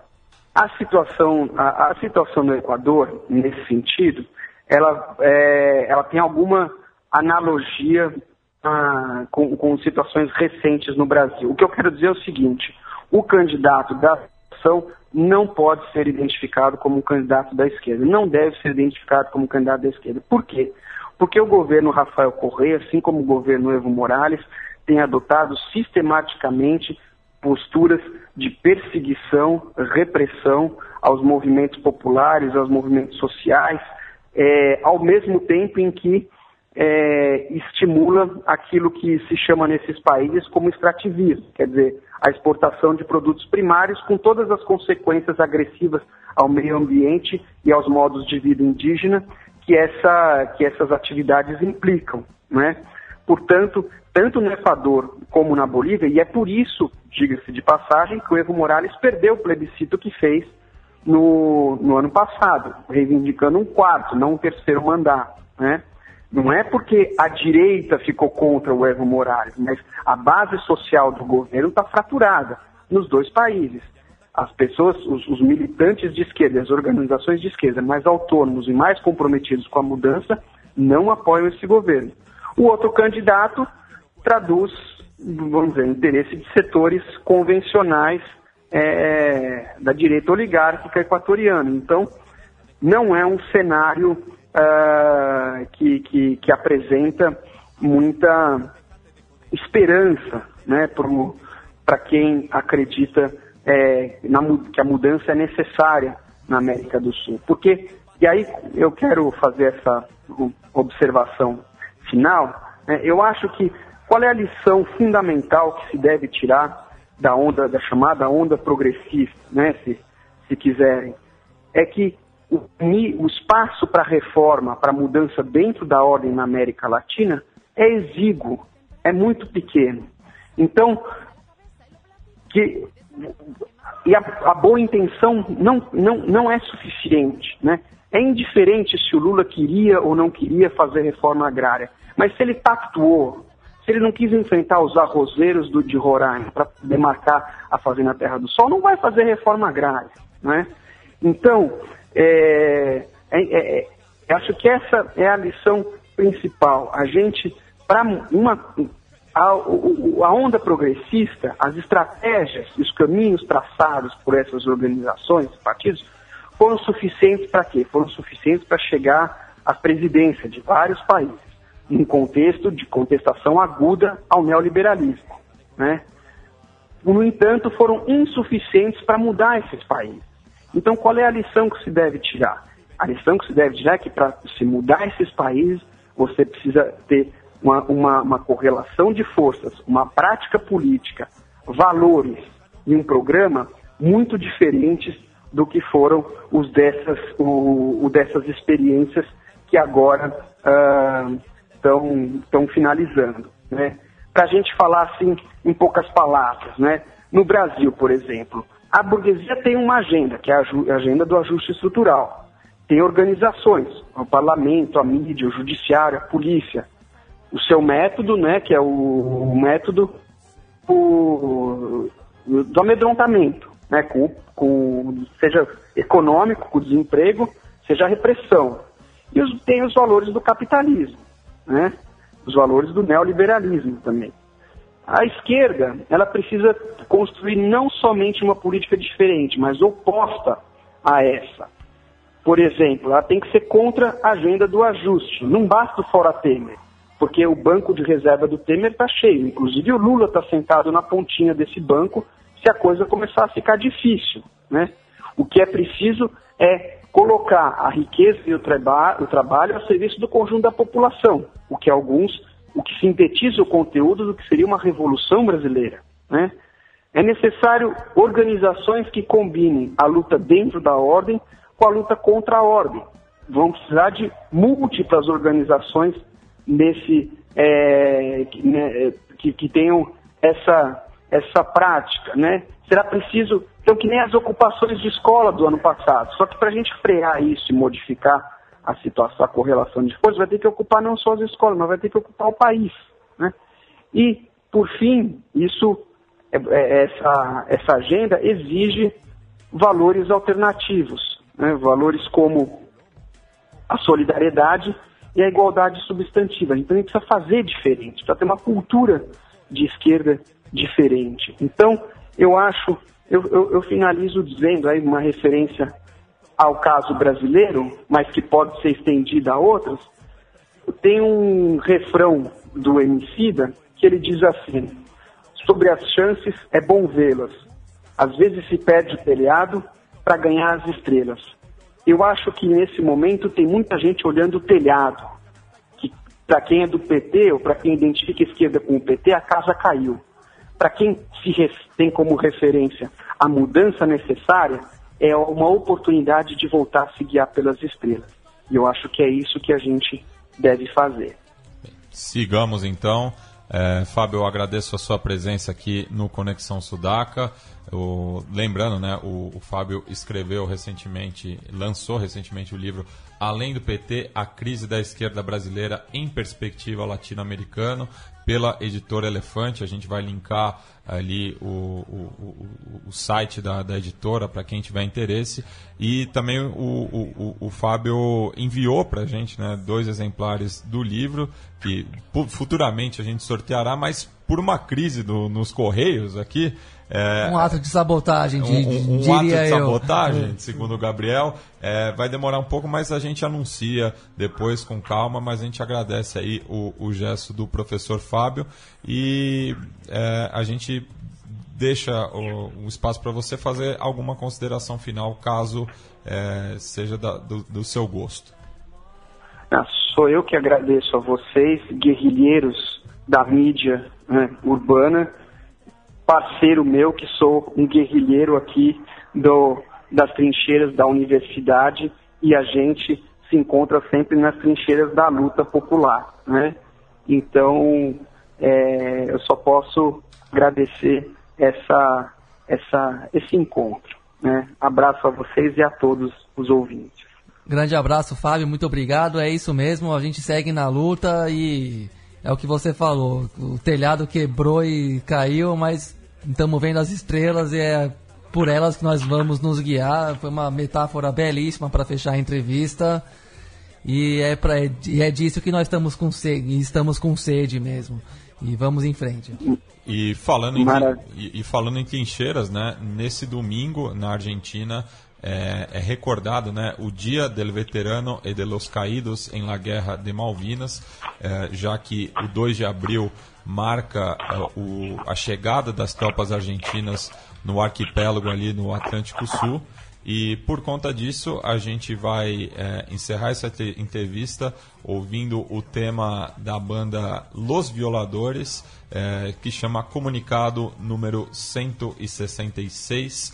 a situação, a, a, situação no Equador, nesse sentido, ela, é, ela tem alguma analogia ah, com, com situações recentes no Brasil. O que eu quero dizer é o seguinte: o candidato da ação não pode ser identificado como um candidato da esquerda, não deve ser identificado como um candidato da esquerda. Por quê? Porque o governo Rafael Correia, assim como o governo Evo Morales, tem adotado sistematicamente posturas de perseguição, repressão aos movimentos populares, aos movimentos sociais, é, ao mesmo tempo em que é, estimula aquilo que se chama nesses países como extrativismo, quer dizer, a exportação de produtos primários com todas as consequências agressivas ao meio ambiente e aos modos de vida indígena que, essa, que essas atividades implicam. Né? Portanto, tanto no Equador como na Bolívia, e é por isso, diga-se de passagem, que o Evo Morales perdeu o plebiscito que fez no, no ano passado, reivindicando um quarto, não um terceiro mandato. Né? Não é porque a direita ficou contra o Evo Morales, mas a base social do governo está fraturada nos dois países as pessoas, os, os, militantes de esquerda, as organizações de esquerda mais autônomos e mais comprometidos com a mudança, não apoiam esse governo. O outro candidato traduz, vamos dizer, interesse de setores convencionais é, da direita oligárquica equatoriana. Então, não é um cenário uh, que, que, que, apresenta muita esperança né, para quem acredita é, na, que a mudança é necessária na América do Sul. Porque, e aí eu quero fazer essa observação final, né, eu acho que qual é a lição fundamental que se deve tirar da onda, da chamada onda progressista, né, se, se quiserem, é que o, o espaço para reforma, para mudança dentro da ordem na América Latina é exíguo, é muito pequeno. Então, que e a, a, boa intenção não, não, não é suficiente. Né? É indiferente se o Lula queria ou não queria fazer reforma agrária, mas se ele pactuou, se ele não quis enfrentar os arrozeiros do, de Roraima para demarcar a fazenda Terra do Sol, não vai fazer reforma agrária. Né? Então, é, é, é, acho que essa é a lição principal. A gente, para uma a, a onda progressista, as estratégias, os caminhos traçados por essas organizações, partidos, foram suficientes para quê? Foram suficientes para chegar à presidência de vários países, num contexto de contestação aguda ao neoliberalismo. Né? No entanto, foram insuficientes para mudar esses países. Então, qual é a lição que se deve tirar? A lição que se deve tirar é que para se mudar esses países, você precisa ter uma, uma, uma correlação de forças, uma prática política, valores e um programa muito diferentes do que foram os dessas, o, o dessas experiências que agora estão uh, finalizando. Né? Para a gente falar assim em poucas palavras, né? no Brasil, por exemplo, a burguesia tem uma agenda, que é a agenda do ajuste estrutural. Tem organizações, o parlamento, a mídia, o judiciário, a polícia. O seu método, né, que é o, o método o, do amedrontamento, né, com, com, seja econômico, com desemprego, seja repressão. E os, tem os valores do capitalismo, né, os valores do neoliberalismo também. A esquerda, ela precisa construir não somente uma política diferente, mas oposta a essa. Por exemplo, ela tem que ser contra a agenda do ajuste. Não basta o fora Temer, porque o banco de reserva do Temer está cheio. Inclusive o Lula está sentado na pontinha desse banco se a coisa começar a ficar difícil. Né? O que é preciso é colocar a riqueza e o, traba o trabalho a serviço do conjunto da população, o que alguns o que sintetiza o conteúdo do que seria uma revolução brasileira. Né? É necessário organizações que combinem a luta dentro da ordem com a luta contra a ordem. Vão precisar de múltiplas organizações nesse, é, que, né, que, que, tenham essa, essa prática. Né? Será preciso, então, que nem as ocupações de escola do ano passado. Só que para a gente frear isso e modificar a situação, a correlação de forças, vai ter que ocupar não só as escolas, mas vai ter que ocupar o país. Né? E, por fim, isso, é, é, essa, essa agenda exige valores alternativos, né? valores como a solidariedade e a igualdade substantiva. Então, a gente precisa fazer diferente, precisa ter uma cultura de esquerda diferente. Então, eu acho, eu, eu, eu finalizo dizendo aí uma referência ao caso brasileiro, mas que pode ser estendida a outros, tem um refrão do Emicida que ele diz assim: sobre as chances é bom vê-las. Às vezes se perde o telhado para ganhar as estrelas. Eu acho que nesse momento tem muita gente olhando o telhado. Que para quem é do PT ou para quem identifica a esquerda com o PT, a casa caiu. Para quem se tem como referência a mudança necessária, é uma oportunidade de voltar a se guiar pelas estrelas. E eu acho que é isso que a gente deve fazer. Sigamos então. É, Fábio, eu agradeço a sua presença aqui no Conexão Sudaca. O, lembrando, né, o, o, Fábio escreveu recentemente, lançou recentemente o livro Além do PT, a crise da esquerda brasileira em perspectiva latino-americano, pela editora Elefante. A gente vai linkar ali o, o, o site da, da editora para quem tiver interesse. E também o, o, Fábio enviou para a gente né, dois exemplares do livro, que futuramente a gente sorteará, mas por uma crise do, nos Correios aqui. É, um ato de sabotagem, de, um, um, um ato de sabotagem, segundo o Gabriel. É, vai demorar um pouco, mas a gente anuncia depois com calma, mas a gente agradece aí o, o gesto do professor Fábio e é, a gente deixa o, o espaço para você fazer alguma consideração final, caso é, seja da, do, do, seu gosto. Ah, sou eu que agradeço a vocês, guerrilheiros da mídia né, urbana, parceiro meu, que sou um guerrilheiro aqui do, das trincheiras da universidade e a gente se encontra sempre nas trincheiras da luta popular. Né? Então, é, eu só posso agradecer essa, essa, esse encontro. Né? Abraço a vocês e a todos os ouvintes. Grande abraço, Fábio. Muito obrigado. É isso mesmo. A gente segue na luta e é o que você falou. O telhado quebrou e caiu, mas estamos vendo as estrelas e é por elas que nós vamos nos guiar. Foi uma metáfora belíssima para fechar a entrevista. E é, pra, e é disso que nós estamos com sede, estamos com sede mesmo. E vamos em frente. E falando, em, e, e, falando em trincheiras, né? Nesse domingo, na Argentina, é, é, recordado né, o Dia del Veterano e de los Caídos em la Guerra de Malvinas, é, já que o 2 de abril marca é, o, a chegada das tropas argentinas no arquipélago ali no Atlântico Sul. E por conta disso, a gente vai é, encerrar essa entrevista ouvindo o tema da banda Los Violadores, é, que chama Comunicado número 166.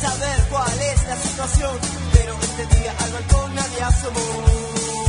saber cuál es la situación, pero este día al balcón nadie asomó.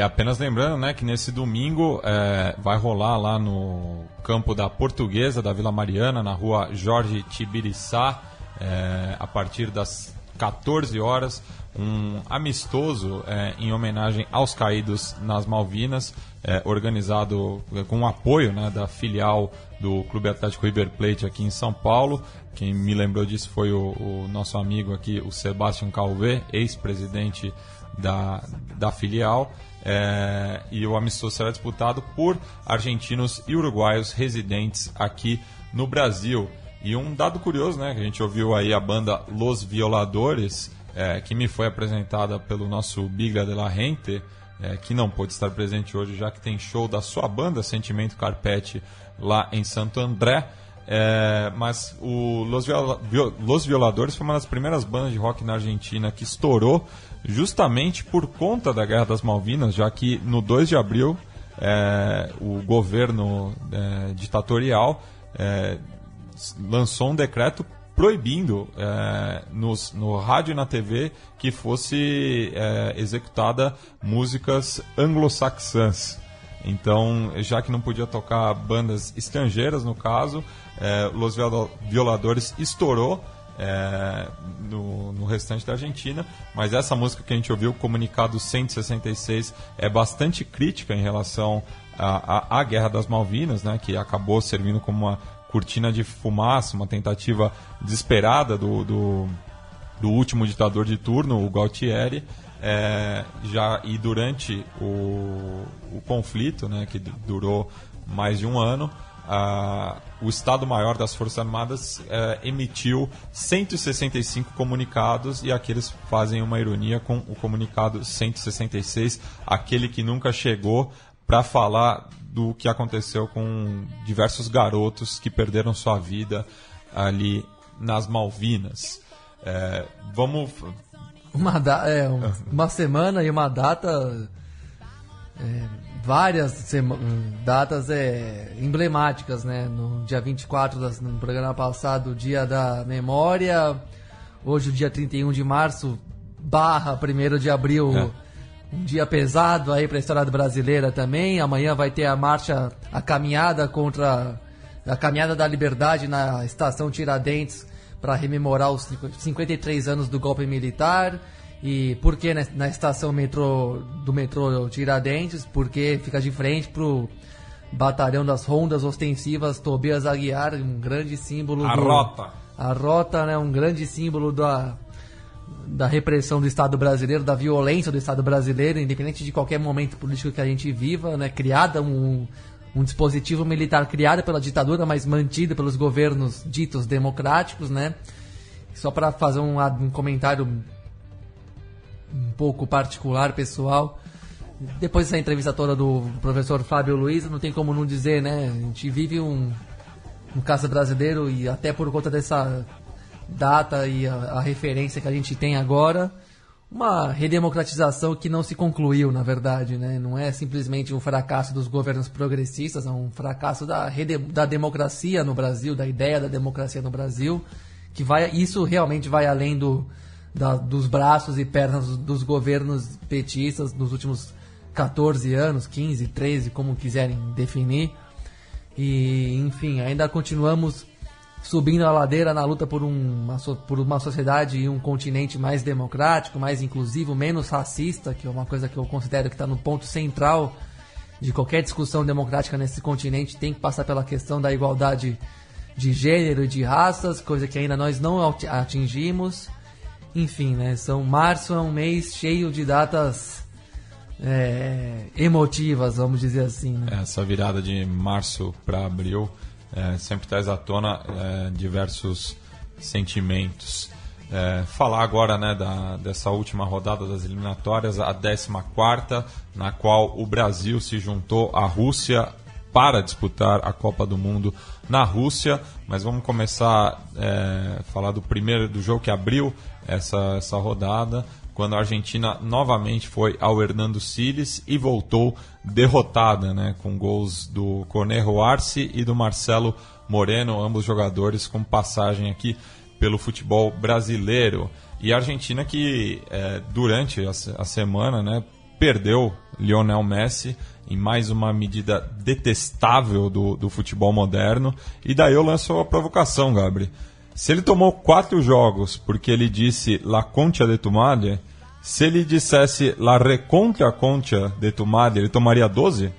Apenas lembrando né, que nesse domingo é, vai rolar lá no campo da Portuguesa, da Vila Mariana, na rua Jorge Tibiriçá, é, a partir das 14 horas, um amistoso é, em homenagem aos caídos nas Malvinas, é, organizado com o apoio né, da filial do Clube Atlético River Plate aqui em São Paulo. Quem me lembrou disso foi o, o nosso amigo aqui, o Sebastião Calvé, ex-presidente da, da filial. É, e o amistoso será disputado por argentinos e uruguaios residentes aqui no Brasil. E um dado curioso, né, que a gente ouviu aí a banda Los Violadores, é, que me foi apresentada pelo nosso Biga de la Gente, é, que não pôde estar presente hoje, já que tem show da sua banda Sentimento Carpete lá em Santo André. É, mas o Los, Viola Los Violadores foi uma das primeiras bandas de rock na Argentina que estourou justamente por conta da Guerra das Malvinas, já que no 2 de abril é, o governo é, ditatorial é, lançou um decreto proibindo é, nos- no rádio e na TV que fosse é, executada músicas anglo-saxãs. Então, já que não podia tocar bandas estrangeiras, no caso, é, Los Viola- Violadores estourou é, no, no restante da Argentina, mas essa música que a gente ouviu, Comunicado 166, é bastante crítica em relação à Guerra das Malvinas, né, que acabou servindo como uma cortina de fumaça, uma tentativa desesperada do, do, do último ditador de turno, o Galtieri, é, já e durante o, o conflito, né, que du- durou mais de um ano, ah, o Estado-Maior das Forças Armadas eh, emitiu 165 comunicados e aqui eles fazem uma ironia com o comunicado 166, aquele que nunca chegou para falar do que aconteceu com diversos garotos que perderam sua vida ali nas Malvinas. Eh, vamos Uma, da, é, um- uma semana e uma data. é, várias sema- datas é, emblemáticas, né? No dia 24, das- no programa passado, o dia da memória. Hoje, o dia 31 de março, barra 1 de abril. É. Um dia pesado aí para a história brasileira também. Amanhã vai ter a marcha, a caminhada contra a caminhada da liberdade na estação Tiradentes para rememorar os 53 anos do golpe militar. E por que na, na estação metrô do metrô Tiradentes? Porque fica de frente pro batalhão das rondas ostensivas Tobias Aguiar, um grande símbolo A do- rota. A rota, né, um grande símbolo da da repressão do Estado brasileiro, da violência do Estado brasileiro, independente de qualquer momento político que a gente viva, né, criada um, um dispositivo militar criado pela ditadura, mas mantido pelos governos ditos democráticos, né? Só para fazer um, um comentário um pouco particular, pessoal. Depois dessa entrevista toda do professor Fábio Luiz, não tem como não dizer, né? A gente vive um, um caso brasileiro e até por conta dessa data e a, a referência que a gente tem agora, uma redemocratização que não se concluiu, na verdade, né? Não é simplesmente um fracasso dos governos progressistas, é um fracasso da, rede, da democracia no Brasil, da ideia da democracia no Brasil, que vai, isso realmente vai além do, da- dos braços e pernas dos, dos governos petistas dos últimos 14 anos, 15, 13, como quiserem definir. E, enfim, ainda continuamos subindo a ladeira na luta por uma, por uma sociedade e um continente mais democrático, mais inclusivo, menos racista, que é uma coisa que eu considero que está no ponto central de qualquer discussão democrática nesse continente, tem que passar pela questão da igualdade de gênero e de raças, coisa que ainda nós não ati- atingimos. Enfim, né? São março é um mês cheio de datas é, emotivas, vamos dizer assim. Né? essa virada de março para abril é, sempre traz à tona é, diversos sentimentos. É, falar agora né, da, dessa última rodada das eliminatórias, a 14, na qual o Brasil se juntou à Rússia para disputar a Copa do Mundo na Rússia. Mas vamos começar a falar do primeiro do jogo que abriu essa, essa rodada quando a Argentina novamente foi ao Hernando Siles e voltou derrotada, né, com gols do Cornejo Arce e do Marcelo Moreno, ambos jogadores com passagem aqui pelo futebol brasileiro. E a Argentina que eh, durante a, a semana, né, perdeu Lionel Messi em mais uma medida detestável do, do futebol moderno. E daí eu lanço a provocação, Gabri. Se ele tomou quatro jogos porque ele disse La Concha de tu madre, se ele dissesse La Recontra Concha de tu madre, ele tomaria 12?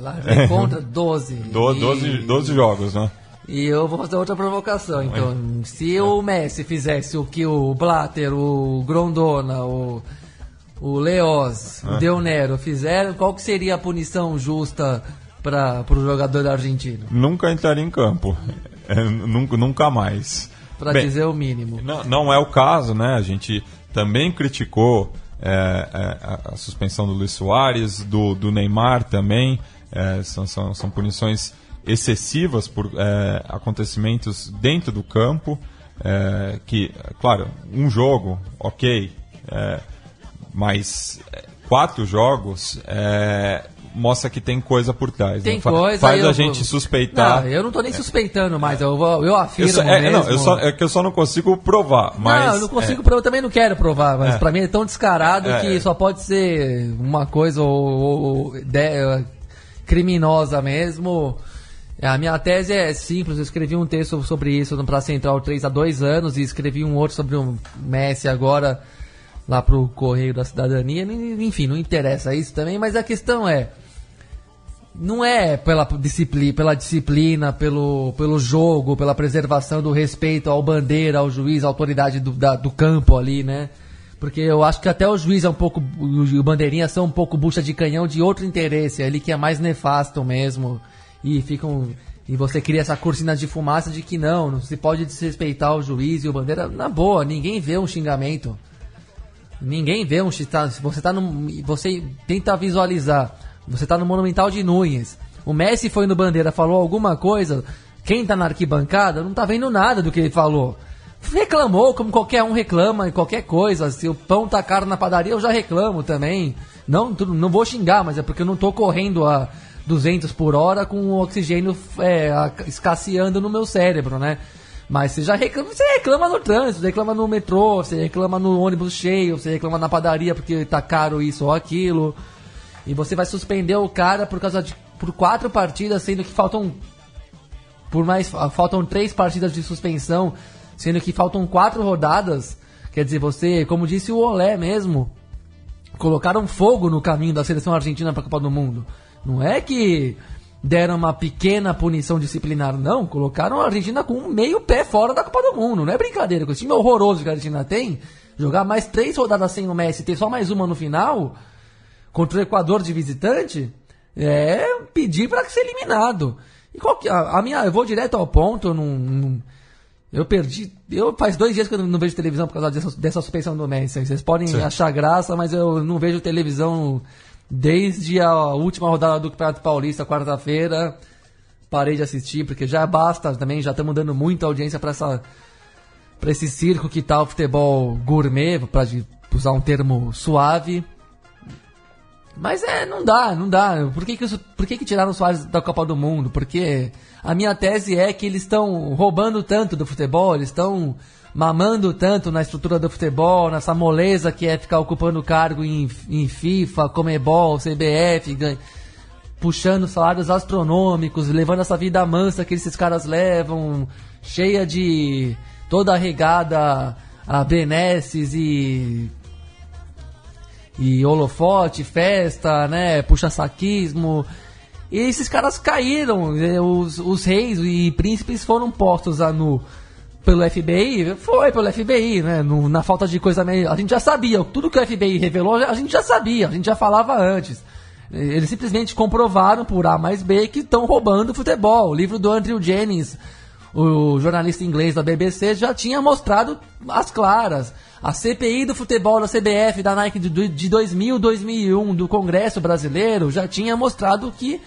Lá vem contra 12. Do, E- 12, 12 jogos, né? E eu vou fazer outra provocação. Então, se o Messi fizesse o que o Blatter, o Grondona, o, o Leoz, o Del Nero fizeram, qual que seria a punição justa para o jogador argentino? Nunca entraria em campo. É, nunca, nunca mais. Para dizer o mínimo. Não, não é o caso, né? A gente também criticou é, é, a, a suspensão do Luiz Soares, do, do Neymar também. É, são, são, são punições excessivas por é, acontecimentos dentro do campo. é, que, claro, um jogo, ok. mas quatro jogos, é, mostra que tem coisa por trás. Tem né? Coisa. Faz a eu gente vou- suspeitar. Não, eu não tô nem suspeitando mais, eu, vou- eu Eu afirmo. só- é, mesmo. não, eu só- é que eu só não consigo provar. Mas, não, eu não consigo provar, eu também não quero provar, mas É. pra mim é tão descarado É, que é. só pode ser uma coisa ou, ou- de- criminosa mesmo. A minha tese é simples, eu escrevi um texto sobre isso no Praça Central 3 há dois anos e escrevi um outro sobre o Messi agora lá pro Correio da Cidadania. Enfim, não interessa isso também, mas a questão é não é pela disciplina, pela disciplina, pelo, pelo jogo, pela preservação do respeito ao bandeira, ao juiz, à autoridade do, da- do campo ali, né? Porque eu acho que até o juiz é um pouco, o, bandeirinha são um pouco bucha de canhão de outro interesse, ali que é mais nefasto mesmo. E ficam e você cria essa cortina de fumaça de que não, não se pode desrespeitar o juiz e o bandeira. Na boa, ninguém vê um xingamento. Ninguém vê um tá, se você tá no você tenta visualizar. Você tá no Monumental de Núñez. O Messi foi no bandeira, falou alguma coisa. Quem tá na arquibancada não tá vendo nada do que ele falou. Reclamou, como qualquer um reclama em qualquer coisa. Se o pão tá caro na padaria, eu já reclamo também. Não, não vou xingar, mas é porque eu não tô correndo a 200 por hora com o oxigênio é, escasseando no meu cérebro, né? Mas você já reclama, você reclama no trânsito, você reclama no metrô, você reclama no ônibus cheio, você reclama na padaria porque tá caro isso ou aquilo. E você vai suspender o cara por causa de por quatro partidas, sendo que faltam por mais faltam três partidas de suspensão, sendo que faltam quatro rodadas. Quer dizer, você, como disse o Olé mesmo, colocaram fogo no caminho da seleção argentina para a Copa do Mundo. Não é que deram uma pequena punição disciplinar, não. Colocaram a Argentina com meio pé fora da Copa do Mundo. Não é brincadeira. Com esse time horroroso que a Argentina tem, jogar mais três rodadas sem o Messi e ter só mais uma no final, contra o Equador de visitante, é pedir para ser eliminado. E qual que, a, a minha, eu vou direto ao ponto, eu não, não- eu perdi, eu faz dois dias que eu não, vejo televisão por causa dessa, dessa suspensão do Messi. Vocês podem achar graça, mas eu não vejo televisão desde a última rodada do Campeonato Paulista, quarta-feira. Parei de assistir porque já basta também, já estamos dando muita audiência para essa para esse circo que tá o futebol gourmet, para usar um termo suave. Mas é, não dá, não dá. Por que, que, isso- por que, que tiraram o Soares da Copa do Mundo? Porque a minha tese é que eles estão roubando tanto do futebol, eles estão mamando tanto na estrutura do futebol, nessa moleza que é ficar ocupando cargo em, em FIFA, Comebol, CBF, ganha- puxando salários astronômicos, levando essa vida mansa que esses caras levam, cheia de toda regada a benesses e e holofote, festa, né, puxa-saquismo. E esses caras caíram, os, os reis e príncipes foram postos a nu pelo FBI, foi pelo FBI, né, no- na falta de coisa meio... A gente já sabia, tudo que o FBI revelou, a gente já sabia, a gente já falava antes. Eles simplesmente comprovaram por A mais B que estão roubando futebol. O livro do Andrew Jennings, o jornalista inglês da BBC, já tinha mostrado as claras. A CPI do futebol da CBF, da Nike de, de 2000, 2001, do Congresso Brasileiro, já tinha mostrado que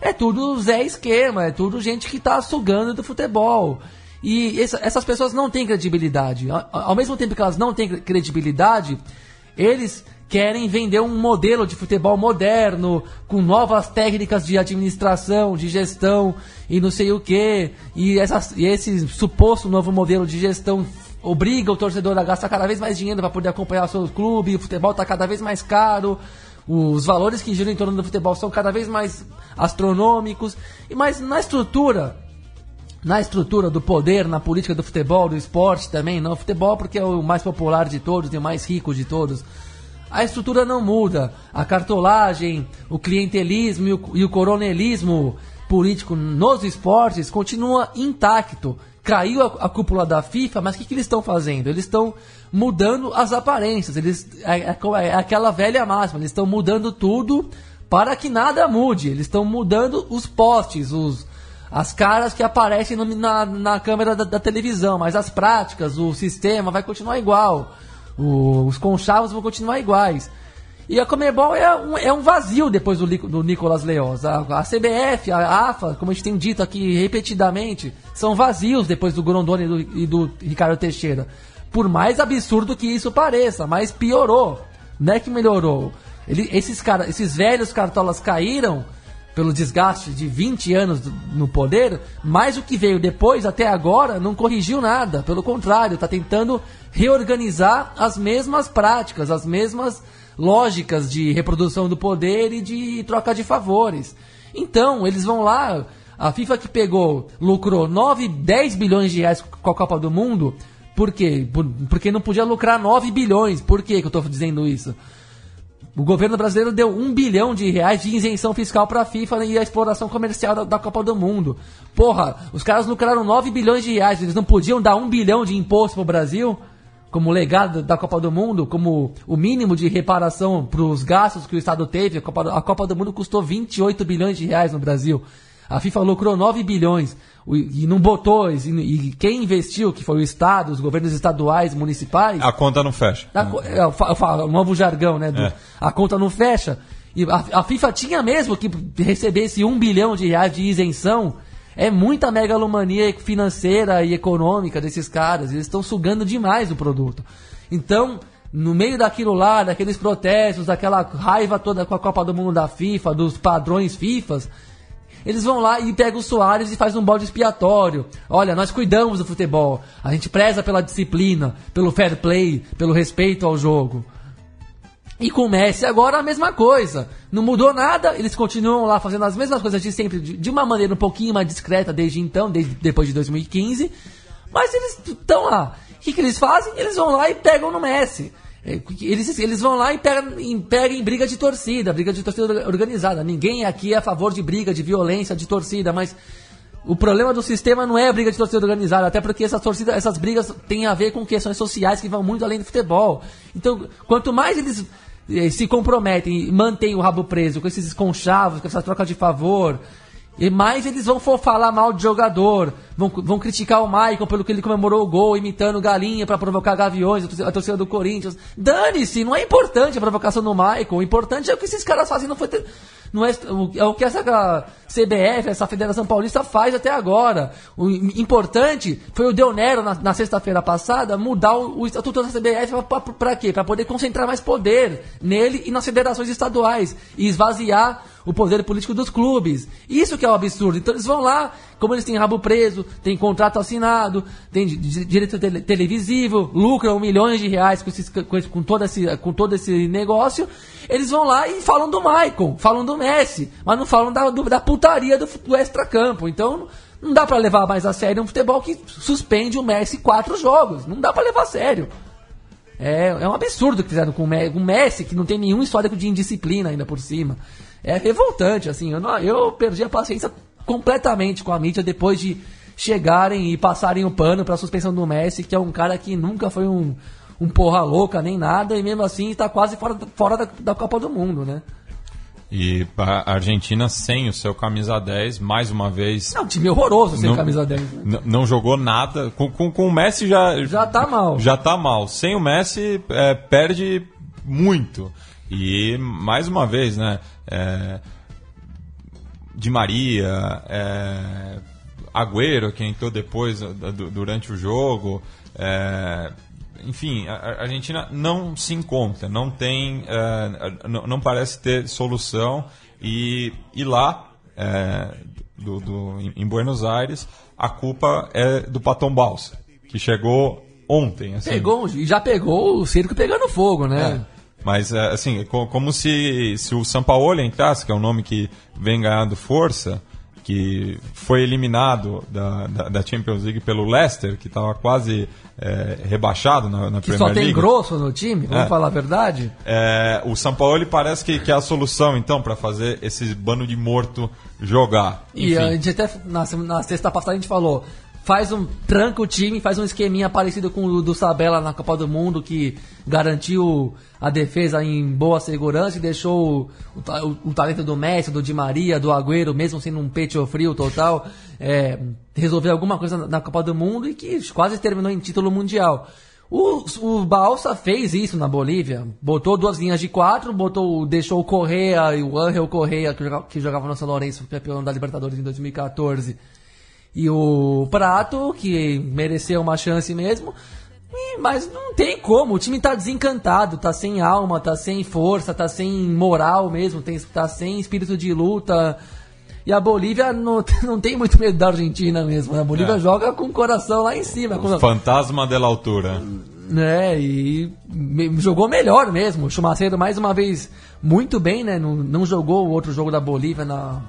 é tudo Zé Esquema, é tudo gente que tá sugando do futebol. E essa- essas pessoas não têm credibilidade. Ao, ao mesmo tempo que elas não têm credibilidade, eles querem vender um modelo de futebol moderno, com novas técnicas de administração, de gestão e não sei o que. E, e esse suposto novo modelo de gestão obriga o torcedor a gastar cada vez mais dinheiro para poder acompanhar o seu clube, o futebol está cada vez mais caro, os valores que giram em torno do futebol são cada vez mais astronômicos, mas na estrutura na estrutura do poder, na política do futebol, do esporte também, não. O futebol porque é o mais popular de todos e o mais rico de todos. A estrutura não muda. A cartolagem, o clientelismo e o, e o coronelismo político nos esportes continua intacto. Caiu a, a cúpula da FIFA, mas o que, que eles estão fazendo? Eles estão mudando as aparências. Eles, é, é é aquela velha máxima, eles estão mudando tudo para que nada mude. Eles estão mudando os postes, os, as caras que aparecem no- na, na câmera da, da televisão, mas as práticas, o sistema vai continuar igual. O- os conchavos vão continuar iguais. E a Comebol é um, é um vazio depois do, do Nicolas Leoz. A, a CBF, a AFA, como a gente tem dito aqui repetidamente, são vazios depois do Grondona e do, e do Ricardo Teixeira. Por mais absurdo que isso pareça, mas piorou. Não é que melhorou. Ele, esses, cara, esses velhos cartolas caíram pelo desgaste de 20 anos do- no poder, mas o que veio depois, até agora, não corrigiu nada. Pelo contrário, está tentando reorganizar as mesmas práticas, as mesmas lógicas de reprodução do poder e de troca de favores. Então, eles vão lá, a FIFA que pegou, lucrou 9, 10 bilhões de reais com a Copa do Mundo, por quê? Por- porque não podia lucrar 9 bilhões. Por que eu estou dizendo isso? O governo brasileiro deu um bilhão de reais de isenção fiscal para a FIFA e a exploração comercial da, da Copa do Mundo. Porra, os caras lucraram 9 bilhões de reais, eles não podiam dar um bilhão de imposto pro Brasil? Como legado da Copa do Mundo, como o mínimo de reparação para os gastos que o Estado teve. A Copa, a Copa do Mundo custou 28 bilhões de reais no Brasil. A FIFA lucrou 9 bilhões o- e não botou. E, quem investiu, que foi o Estado, os governos estaduais, municipais. A conta não fecha. A é, falo, o novo jargão, né? do- É. A conta não fecha. E a, a FIFA tinha mesmo que receber esse um bilhão de reais de isenção. É muita megalomania financeira e econômica desses caras. Eles estão sugando demais o produto. Então, no meio daquilo lá, daqueles protestos, daquela raiva toda com a Copa do Mundo da FIFA, dos padrões FIFAs, eles vão lá e pegam o Soares e faz um balde expiatório. Olha, nós cuidamos do futebol. A gente preza pela disciplina, pelo fair play, pelo respeito ao jogo. E com o Messi agora a mesma coisa. Não mudou nada, eles continuam lá fazendo as mesmas coisas de sempre, de, uma maneira um pouquinho mais discreta desde então, desde depois de 2015. Mas eles estão lá. O que, que eles fazem? Eles vão lá e pegam no Messi. É, Eles, eles vão lá e pegam, em- pegam em briga de torcida, briga de torcida organizada. Ninguém aqui é a favor de briga, de violência, de torcida, mas o problema do sistema não é a briga de torcida organizada, até porque essas torcidas, essas brigas têm a ver com questões sociais que vão muito além do futebol. Então, quanto mais eles se comprometem e mantêm o rabo preso com esses conchavos, com essa troca de favor, e mais eles vão falar mal de jogador, vão, vão criticar o Michael pelo que ele comemorou o gol, imitando galinha pra provocar gaviões, a torcida, do Corinthians. Dane-se, não é importante a provocação do Michael, o importante é o que esses caras fazem no futebol. Não é, é o que essa CBF, essa Federação Paulista faz até agora. O im- importante foi o Del Nero, na, na sexta-feira passada, mudar o, o estatuto da CBF pra quê? Pra poder concentrar mais poder nele e nas federações estaduais e esvaziar o poder político dos clubes. Isso que é o absurdo. Então eles vão lá, como eles têm rabo preso, tem contrato assinado, di- direito tele- televisivo, lucram milhões de reais com, esses, com, com todo esse, com todo esse negócio, eles vão lá e falam do Maicon, falam do Messi, mas não falam da, do- da putaria do, do extracampo. Então não dá pra levar mais a sério um futebol que suspende o Messi quatro jogos. Não dá pra levar a sério. É, é um absurdo o que fizeram com o Messi, que não tem nenhum histórico de indisciplina ainda por cima. É revoltante, assim. Eu, não- eu perdi a paciência completamente com a mídia depois de chegarem e passarem o pano pra suspensão do Messi, que é um cara que nunca foi um, um porra louca nem nada, e mesmo assim tá quase fora, fora da, da Copa do Mundo, né? E a Argentina sem o seu camisa 10, mais uma vez, É um time horroroso sem Não- camisa 10. né? não jogou nada. Com, com, com o Messi já, Já tá mal. já tá mal. Sem o Messi, é, perde muito. E, mais uma vez, né? é, Di Maria, é, Agüero, que entrou depois, du- durante o jogo. é, enfim, a Argentina não se encontra, não tem, é, não, não parece ter solução. E, e lá, é, do, do- em- Buenos Aires, a culpa é do Patom Balsa, que chegou ontem. Assim, Pegou, e já pegou o circo pegando fogo, né? é. Mas, é, assim, co- como se, se o Sampaoli entrasse, que é um nome que vem ganhando força, que foi eliminado da, da, da Champions League pelo Leicester, que estava quase é, rebaixado na, na Que Premier só tem League. grosso no time, vamos É. falar a verdade. É, o Sampaoli parece que, que é a solução, então, para fazer esse bando de morto jogar. E Enfim. a gente até na, na sexta passada a gente falou, faz um tranca o time, faz um esqueminha parecido com o do Sabella na Copa do Mundo que garantiu a defesa em boa segurança e deixou o, o- o talento do Messi, do Di Maria, do Agüero, mesmo sendo um peito frio total, é, resolver alguma coisa na, na Copa do Mundo e que quase terminou em título mundial. O, o Balsa fez isso na Bolívia. Botou duas linhas de quatro, botou, deixou o Correa e o Angel Correa, que jogava, que jogava no São Lourenço, campeão da Libertadores em 2014. E o Prato, que mereceu uma chance mesmo, E- Mas não tem como, o time tá desencantado, tá sem alma, tá sem força, tá sem moral mesmo, tem, tá sem espírito de luta. E a Bolívia não, não tem muito medo da Argentina mesmo. né? A Bolívia É. joga com o coração lá em cima. com- Fantasma de la altura. né, e me- jogou melhor mesmo. O Chumaceiro, mais uma vez, muito bem, né? Não, não jogou o outro jogo da Bolívia na,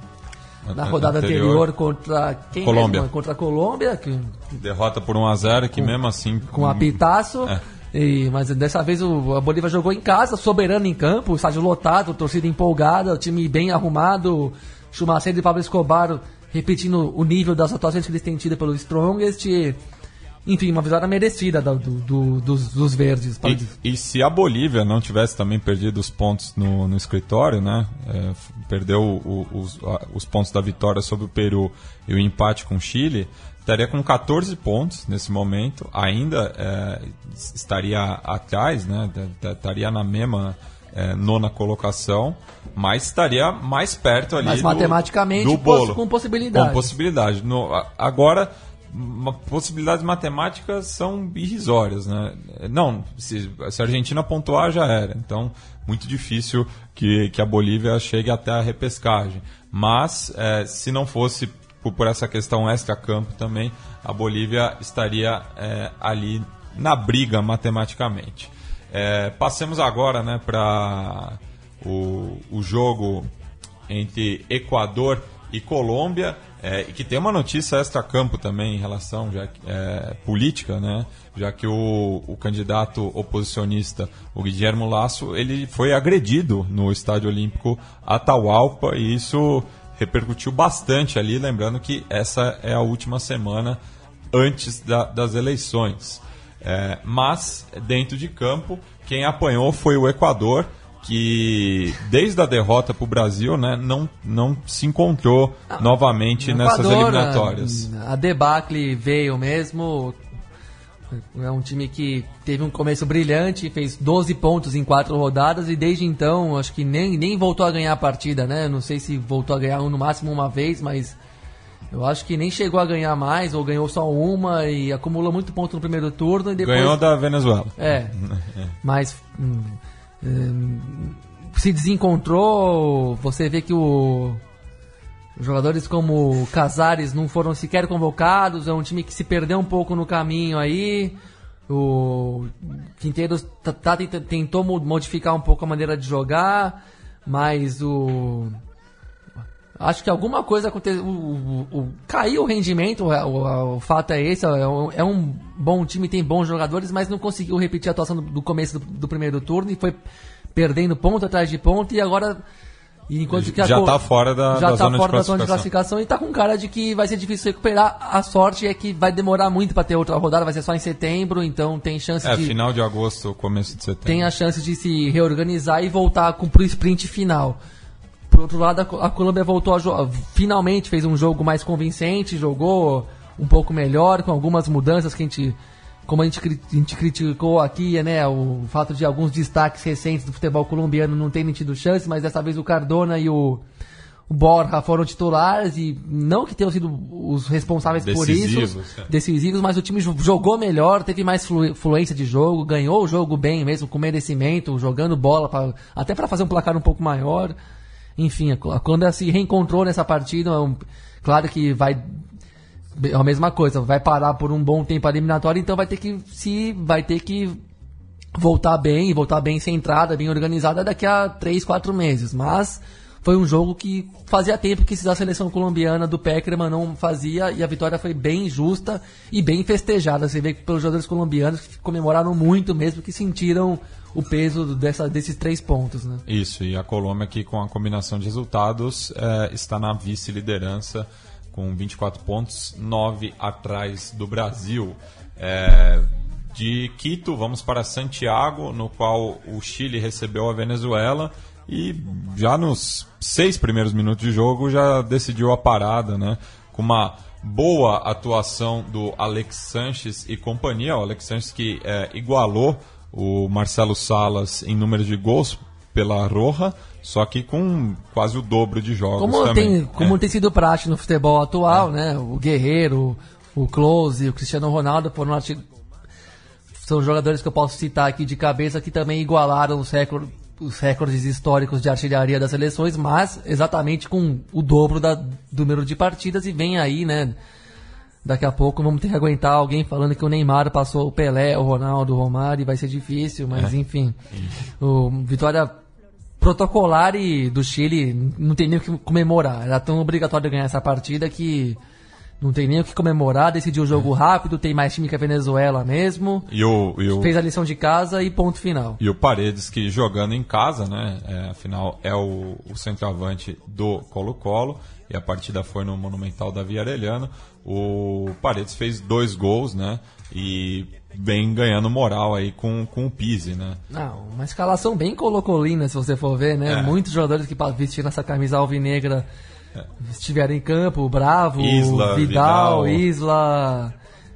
na A- rodada anterior. anterior, contra quem Colômbia. mesmo? Contra a Colômbia, que, Derrota por 1x0, que mesmo assim. com apitaço. É. E, mas dessa vez o, a Bolívia jogou em casa, soberano em campo, estádio lotado, torcida empolgada, time bem arrumado, Chumaceiro e Pablo Escobar repetindo o nível das atuações que eles têm tido pelo Strongest. e, enfim, uma vitória merecida do- do- do- dos, dos verdes. E, e se a Bolívia não tivesse também perdido os pontos no, no escritório, né? é, perdeu o- os, os pontos da vitória sobre o Peru e o empate com o Chile, estaria com 14 pontos nesse momento, ainda é, estaria atrás, né? Estaria na mesma é, nona colocação, mas estaria mais perto ali Mas do- matematicamente do bolo. com possibilidade. Com possibilidade. No- agora, possibilidades matemáticas são irrisórias, né? Não, se, se a Argentina pontuar já era. Então, muito difícil que, que a Bolívia chegue até a repescagem. Mas, eh, se não fosse por, por essa questão extra-campo também, a Bolívia estaria eh, ali na briga matematicamente. Eh, passemos agora né, para o, o jogo entre Equador e Colômbia, é, e que tem uma notícia extra-campo também em relação já é, política, né? Já que o, o candidato oposicionista, o Guillermo Lasso, ele foi agredido no Estádio Olímpico Atahualpa e isso repercutiu bastante ali, lembrando que essa é a última semana antes da- das eleições. É, mas, dentro de campo, quem apanhou foi o Equador, que desde a derrota para o Brasil né, não, não se encontrou novamente O nessas Equador, eliminatórias. A, a debacle veio mesmo. É um time que teve um começo brilhante, fez 12 pontos em quatro rodadas e desde então acho que nem, nem voltou a ganhar a partida, né? Não sei se voltou a ganhar no máximo uma vez, mas eu acho que nem chegou a ganhar mais ou ganhou só uma e acumulou muito ponto no primeiro turno e depois Ganhou da Venezuela. É. Mas hum, hum, se desencontrou, você vê que o jogadores como Casares não foram sequer convocados, é um time que se perdeu um pouco no caminho aí. O Quinteiros tá- tá tentou mo- modificar um pouco a maneira de jogar, mas o Acho que alguma coisa aconteceu. O, o- o- caiu o rendimento, o, o- o fato é esse. É um, é um bom time, tem bons jogadores, mas não conseguiu repetir a atuação do, do começo do, do primeiro turno e foi perdendo ponto atrás de ponto. E agora. Enquanto que a Já co- tá fora da- já da tá zona de fora da zona de classificação. e tá com cara de que vai ser difícil recuperar. A sorte é que vai demorar muito para ter outra rodada, vai ser só em setembro, então tem chance É, de final de agosto, começo de setembro. tem a chance de se reorganizar e voltar com, pro sprint final. Por outro lado, a, Co- a Colômbia voltou a jogar, finalmente fez um jogo mais convincente, jogou um pouco melhor, com algumas mudanças que a gente, como a gente, a gente criticou aqui, né, o fato de alguns destaques recentes do futebol colombiano não terem tido chance, mas dessa vez o Cardona e o, o Borja foram titulares e não que tenham sido os responsáveis por isso, Decisivos, é. decisivos, mas o time jo- jogou melhor, teve mais flu- fluência de jogo, ganhou o jogo bem mesmo, com merecimento, jogando bola, pra- até para fazer um placar um pouco maior. Enfim, a Co- a Colômbia se reencontrou nessa partida. é claro que vai. É a mesma coisa, vai parar por um bom tempo a eliminatória, então vai ter que se vai ter que voltar bem, voltar bem centrada, bem organizada daqui a 3, 4 meses. Mas foi um jogo que fazia tempo que a seleção colombiana do Peckerman não fazia e a vitória foi bem justa e bem festejada. Você vê que pelos jogadores colombianos que comemoraram muito mesmo, que sentiram o peso dessa, desses três pontos. Né? Isso, e a Colômbia aqui com a combinação de resultados eh, está na vice-liderança com 24 pontos, 9 atrás do Brasil. Eh, de Quito, vamos para Santiago, no qual o Chile recebeu a Venezuela e já nos seis primeiros minutos de jogo já decidiu a parada, né? Com uma boa atuação do Alex Sanches e companhia, o Alex Sanches que eh, igualou o Marcelo Salas em número de gols pela Roja, só que com quase o dobro de jogos Como, também. tem, como É. tem sido prático no futebol atual, né? O Guerreiro, o Close, o Cristiano Ronaldo foram arti- são jogadores que eu posso citar aqui de cabeça que também igualaram os recordes, os recordes históricos de artilharia das seleções, mas exatamente com o dobro da, do número de partidas e vem aí, né? Daqui a pouco vamos ter que aguentar alguém falando que o Neymar passou o Pelé, o Ronaldo, o Romário e vai ser difícil, mas É. enfim. O Vitória protocolar e do Chile não tem nem o que comemorar. Era tão obrigatório ganhar essa partida que não tem nem o que comemorar. Decidiu o jogo rápido, tem mais time que a Venezuela mesmo. E o, e o, Fez a lição de casa e ponto final. E o Paredes, que jogando em casa, né? é, afinal, é o, o centroavante do Colo-Colo. E a partida foi no Monumental da Via Arellano. O Paredes fez dois gols, né? E vem ganhando moral aí com, com o Pise, né? Não, uma escalação bem colocolina, se você for ver, né? É. Muitos jogadores que vestiram essa camisa alvinegra estiveram em campo, o Bravo, Isla, Vidal, Vidal. Isla,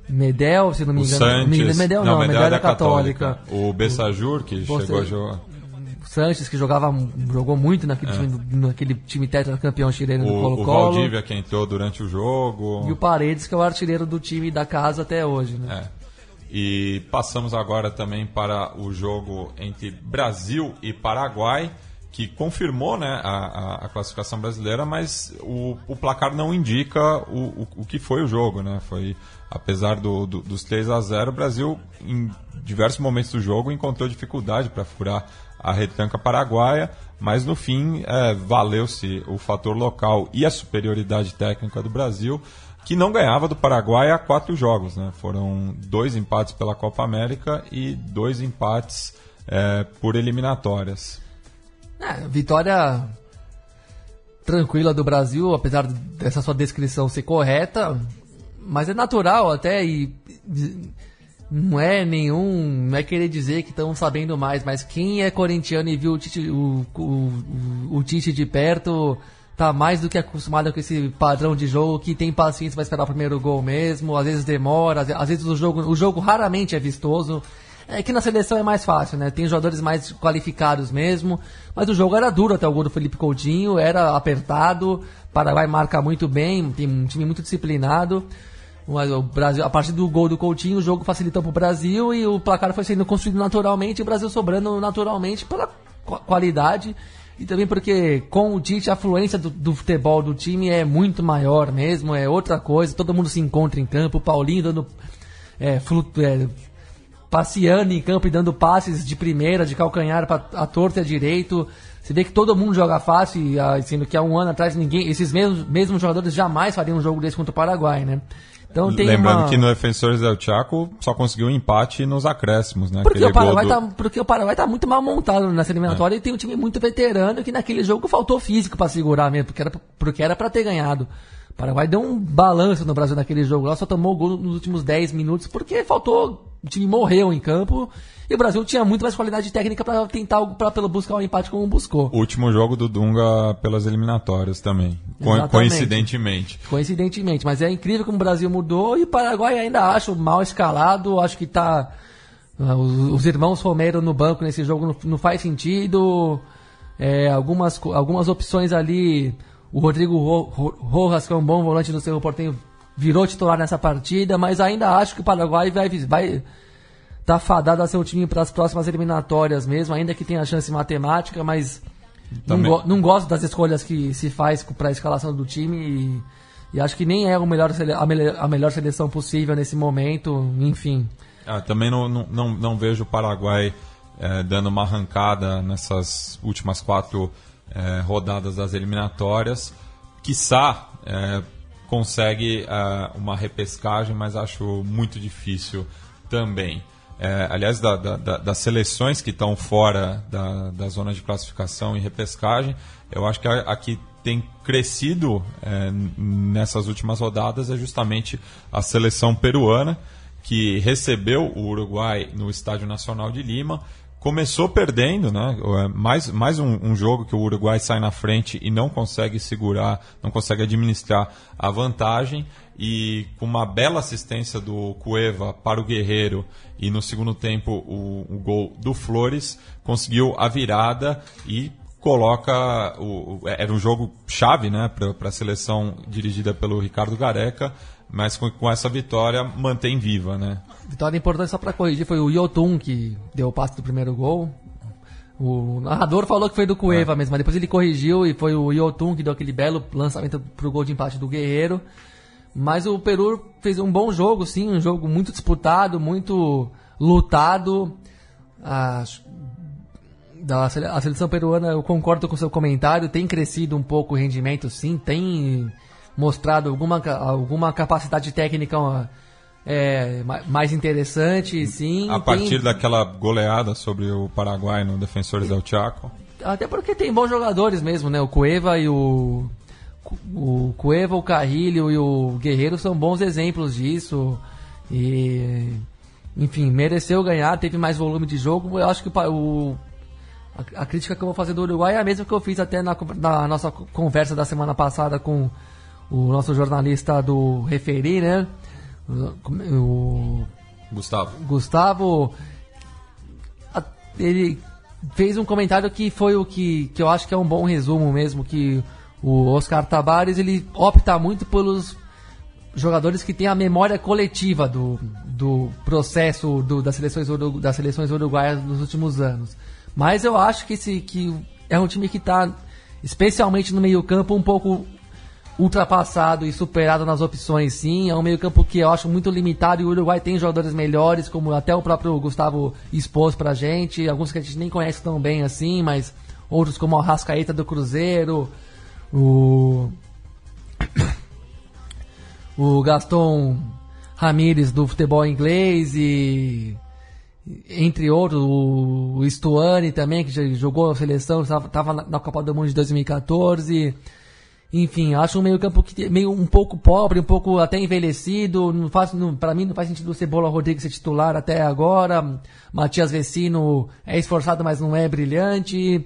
Medel, se não me engano. Sanches, Medel não, Medel era católica. O Bessajur, que Você- chegou a jogar. Sanches, que jogava, jogou muito naquele, time, naquele time tetracampeão chileno do É. O, Colo-Colo. Valdívia, que entrou durante o jogo. E o Paredes, que é o artilheiro do time da casa até hoje, né? É. E passamos agora também para o jogo entre Brasil e Paraguai, que confirmou né, a, a- a classificação brasileira, mas o, o placar não indica o, o, o que foi o jogo. Né? Foi, apesar do, do- dos 3 a 0 o Brasil, em diversos momentos do jogo, encontrou dificuldade para furar a retranca paraguaia, mas no fim é, valeu-se o fator local e a superioridade técnica do Brasil que não ganhava do Paraguai há quatro jogos. Né? Foram dois empates pela Copa América e dois empates é, por eliminatórias. É, vitória tranquila do Brasil, apesar dessa sua descrição ser correta, mas é natural até e não é nenhum, não é querer dizer que estão sabendo mais, mas quem é corintiano e viu o Tite, o, o, o, Tite de perto tá mais do que acostumado com esse padrão de jogo que tem paciência para esperar o primeiro gol mesmo, às vezes demora, às, vezes o jogo, o jogo raramente é vistoso. É que na seleção é mais fácil, né? Tem jogadores mais qualificados mesmo, mas o jogo era duro até o gol do Felipe Coutinho, era apertado, Paraguai marca muito bem, tem um time muito disciplinado. Mas o Brasil, a partir do gol do Coutinho, o jogo facilitou para o Brasil e o placar foi sendo construído naturalmente, e o Brasil sobrando naturalmente pela qu- qualidade e também porque com o Tite a fluência do, do futebol do time é muito maior mesmo, é outra coisa, todo mundo se encontra em campo, o Paulinho dando é, é, passeando em campo e dando passes de primeira, de calcanhar para a torta e a direito. Você vê que todo mundo joga fácil, ah, sendo que há um ano atrás ninguém, esses mesmos, mesmos jogadores jamais fariam um jogo desse contra o Paraguai, né? Então tem Lembrando uma... que no Defensores del Chaco só conseguiu um empate nos acréscimos. Né? Porque o, Paraguai do- tá, porque o Paraguai tá muito mal montado nessa eliminatória e tem um time muito veterano que naquele jogo faltou físico para segurar mesmo, porque era, porque era para ter ganhado. Paraguai deu um balanço no Brasil naquele jogo lá, só tomou o gol nos últimos 10 minutos porque faltou, o time morreu em campo e o Brasil tinha muito mais qualidade técnica para tentar para pelo buscar o empate como buscou. Último jogo do Dunga pelas eliminatórias também. Exatamente. Coincidentemente. Coincidentemente, mas é incrível como o Brasil mudou e o Paraguai ainda acho mal escalado, acho que tá ah, os, os irmãos Romero no banco nesse jogo não, não faz sentido. É, algumas, algumas opções ali, o Rodrigo Ro- Ro- Rojas, que é um bom volante do Cerro Portenho, virou titular nessa partida, mas ainda acho que o Paraguai vai vai tá fadado a ser o time para as próximas eliminatórias mesmo, ainda que tenha chance matemática, mas não, go- não gosto das escolhas que se faz para a escalação do time e, e acho que nem é o melhor a, melhor, a melhor seleção possível nesse momento, enfim. Ah, também não, não, não, não vejo o Paraguai eh, dando uma arrancada nessas últimas quatro eh, rodadas das eliminatórias. Quiçá eh, consegue ah, uma repescagem, mas acho muito difícil também. Eh, aliás, da- da- da- das seleções que estão fora da, zona de classificação e repescagem, eu acho que a, a que tem crescido n- nessas últimas rodadas é justamente a seleção peruana que recebeu o Uruguai no Estádio Nacional de Lima. Começou perdendo, né? É, Mais, mais um, um jogo que o Uruguai sai na frente e não consegue segurar, não consegue administrar a vantagem. E com uma bela assistência do Cueva para o Guerreiro e no segundo tempo o, o gol do Flores, conseguiu a virada e coloca. O, era um jogo chave né, para a seleção dirigida pelo Ricardo Gareca mas com, com essa vitória mantém viva, né? Vitória importante só pra corrigir foi o Yotun que deu o passe do primeiro gol. O narrador falou que foi do Cueva mesmo, mas depois ele corrigiu e foi o Yotun que deu aquele belo lançamento pro gol de empate do Guerreiro. Mas o Peru fez um bom jogo, sim, um jogo muito disputado, muito lutado. A, a seleção peruana, eu concordo com o seu comentário, tem crescido um pouco o rendimento, sim, tem mostrado alguma, alguma capacidade técnica é, ma- mais interessante, sim. A tem- partir daquela goleada sobre o Paraguai no Defensores del Chaco. Até porque tem bons jogadores mesmo, né? O Cueva e o. O Cueva, o Carrilho e o Guerreiro são bons exemplos disso. E. Enfim, mereceu ganhar, teve mais volume de jogo. Eu acho que o. A, a crítica que eu vou fazer do Uruguai é a mesma que eu fiz até na, na nossa conversa da semana passada com o nosso jornalista do Referi, né? O, o Gustavo. Gustavo ele fez um comentário que foi o que, que eu acho que é um bom resumo mesmo que o Oscar Tabares ele opta muito pelos jogadores que têm a memória coletiva do, do processo do- das, seleções, das seleções uruguaias nos últimos anos. Mas eu acho que, esse, que é um time que está, especialmente no meio-campo, um pouco ultrapassado e superado nas opções, sim. É um meio-campo que eu acho muito limitado e o Uruguai tem jogadores melhores, como até o próprio Gustavo expôs pra gente. Alguns que a gente nem conhece tão bem assim, mas outros como o Rascaeta do Cruzeiro, o. o Gaston Ramírez do futebol inglês e entre outros, o Stuani também, que jogou a seleção, estava na Copa do Mundo de 2014. Enfim, acho um meio campo que meio um pouco pobre, um pouco até envelhecido. Não faz, não, para mim não faz sentido o Cebola Rodrigues ser titular até agora. Matias Vecino é esforçado, mas não é brilhante.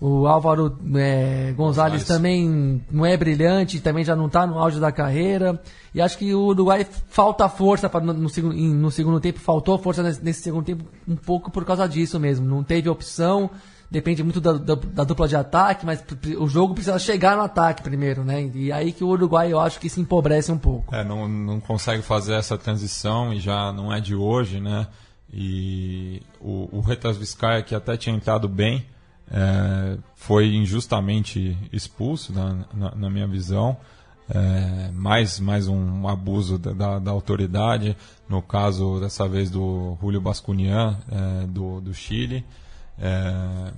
O Álvaro é, Gonzalez também não é brilhante, também já não está no auge da carreira. E acho que o Uruguai falta força pra, no, no, no segundo tempo, faltou força nesse, nesse segundo tempo um pouco por causa disso mesmo. Não teve opção, depende muito da, da- da dupla de ataque, mas o jogo precisa chegar no ataque primeiro, né? E aí que o Uruguai eu acho que se empobrece um pouco. É, não, não consegue fazer essa transição e já não é de hoje, né? E o, o Retas Vizcaia, que até tinha entrado bem, é, foi injustamente expulso, na, na, na minha visão. É, mais, mais um abuso da, da, da autoridade, no caso dessa vez do Julio Bascunian, é, do, do Chile. É,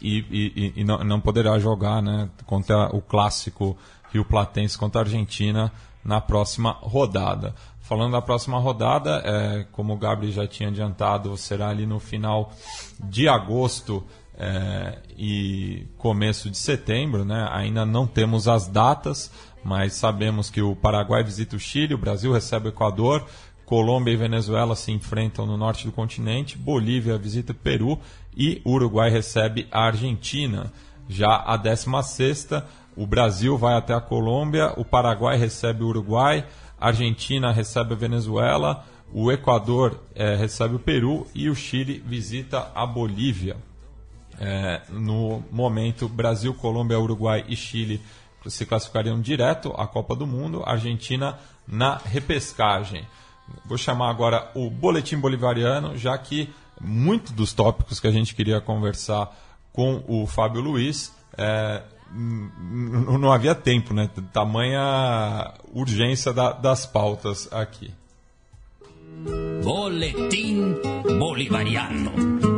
e, e- e não, não poderá jogar né, contra o clássico Rio Platense contra a Argentina na próxima rodada. Falando da próxima rodada, é, como o Gabriel já tinha adiantado, será ali no final de agosto é, e começo de setembro. Né? Ainda não temos as datas, mas sabemos que o Paraguai visita o Chile, o Brasil recebe o Equador, Colômbia e Venezuela se enfrentam no norte do continente, Bolívia visita Peru e Uruguai recebe a Argentina. Já a 16 o Brasil vai até a Colômbia, o Paraguai recebe o Uruguai, a Argentina recebe a Venezuela, o Equador eh, recebe o Peru e o Chile visita a Bolívia. É, no momento, Brasil, Colômbia, Uruguai e Chile se classificariam direto à Copa do Mundo, Argentina na repescagem. Vou chamar agora o Boletim Bolivariano, já que muito dos tópicos que a gente queria conversar com o Fábio Luiz é, não havia tempo, né? Tamanha urgência da- das pautas aqui. Boletín Bolivariano.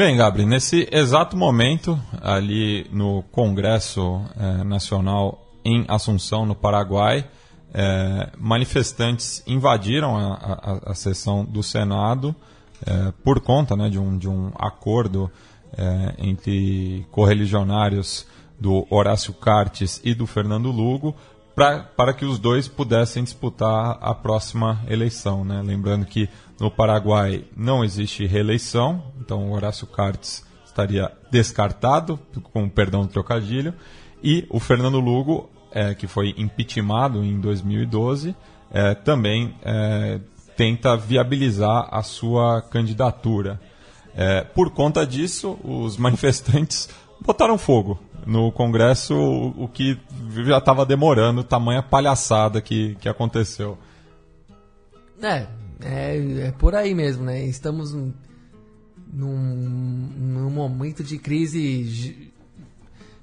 Bem, Gabriel, nesse exato momento, ali no Congresso eh, Nacional em Assunção, no Paraguai, eh, manifestantes invadiram a, a- a sessão do Senado eh, por conta né, de, um, de um acordo eh, entre correligionários do Horácio Cartes e do Fernando Lugo para que os dois pudessem disputar a próxima eleição. Né? Lembrando que no Paraguai não existe reeleição, então o Horácio Cartes estaria descartado, com perdão do trocadilho, e o Fernando Lugo, é, que foi impeachmentado em 2012, é, também é, tenta viabilizar a sua candidatura. É, por conta disso, os manifestantes botaram fogo no Congresso, o, o que já estava demorando, tamanha palhaçada que, que aconteceu. É, é, é por aí mesmo, né? Estamos num, num momento de crise ge-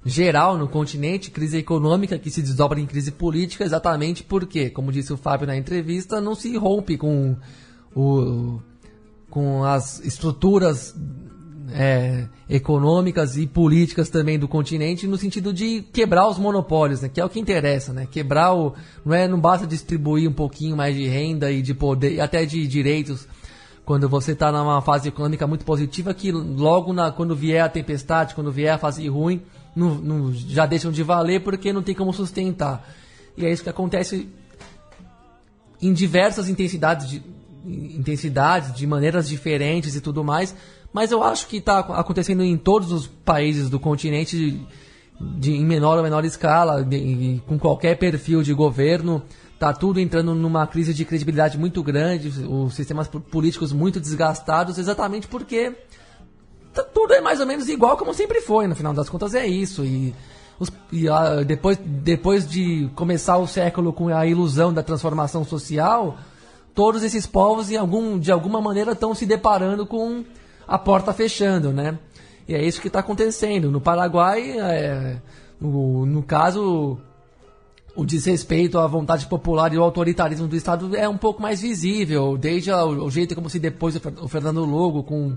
geral no continente, crise econômica que se desdobra em crise política, exatamente porque, como disse o Fábio na entrevista, não se rompe com o com as estruturas é, econômicas e políticas também do continente no sentido de quebrar os monopólios, né? Que é o que interessa, né? Quebrar o não é não basta distribuir um pouquinho mais de renda e de poder e até de direitos quando você está numa fase econômica muito positiva que logo na, quando vier a tempestade, quando vier a fase ruim, não, não- já deixam de valer porque não tem como sustentar. E é isso que acontece em diversas intensidades de, intensidades, de maneiras diferentes e tudo mais. Mas eu acho que está acontecendo em todos os países do continente, de, de- em menor ou menor escala, de- com qualquer perfil de governo. Tá tudo entrando numa crise de credibilidade muito grande, os sistemas po- políticos muito desgastados, exatamente porque tá- tudo é mais ou menos igual como sempre foi, no final das contas é isso. E, os- e, ah, depois, depois de começar o século com a ilusão da transformação social, todos esses povos em algum, de alguma maneira estão se deparando com a porta fechando, né? E é isso que está acontecendo. No Paraguai, é, no, no caso, o desrespeito à vontade popular e o autoritarismo do Estado é um pouco mais visível, desde o jeito como se depois o Fer- o Fernando Logo, com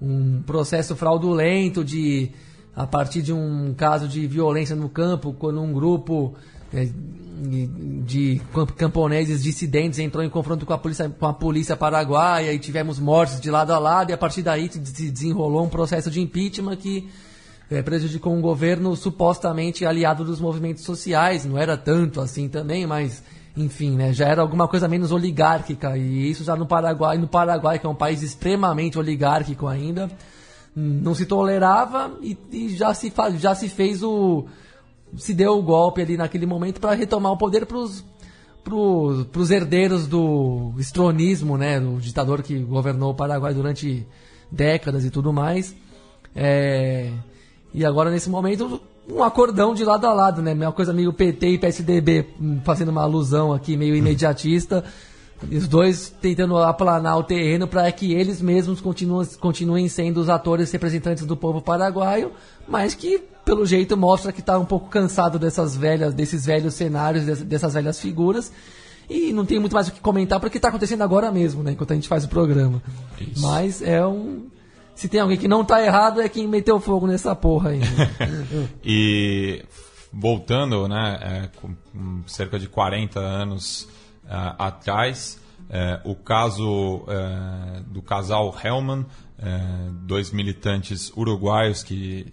um processo fraudulento de a partir de um caso de violência no campo, quando um grupo de camp- camponeses dissidentes entrou em confronto com a polícia, com a polícia paraguaia e tivemos mortes de lado a lado e a partir daí se se desenrolou um processo de impeachment que eh, prejudicou um governo supostamente aliado dos movimentos sociais, não era tanto assim também, mas enfim, né, já era alguma coisa menos oligárquica. E isso já no Paraguai, no Paraguai que é um país extremamente oligárquico ainda, não se tolerava e, e já se já se fez o se deu o golpe ali naquele momento para retomar o poder para os pros herdeiros do estronismo, né, do ditador que governou o Paraguai durante décadas e tudo mais. É, e agora nesse momento um acordão de lado a lado, né, uma coisa meio PT e PSDB hum, fazendo uma alusão aqui meio imediatista. E os dois tentando aplanar o terreno para que eles mesmos continuem, continuem sendo os atores representantes do povo paraguaio, mas que pelo jeito mostra que está um pouco cansado dessas velhas, desses velhos cenários, des- dessas velhas figuras. E não tem muito mais o que comentar porque está acontecendo agora mesmo, né, enquanto a gente faz o programa. Isso. Mas é um se tem alguém que não tá errado é quem meteu fogo nessa porra aí. E voltando, né, é, cerca de 40 anos ah, atrás, é, o caso é, do casal Hellman, dois militantes uruguaios que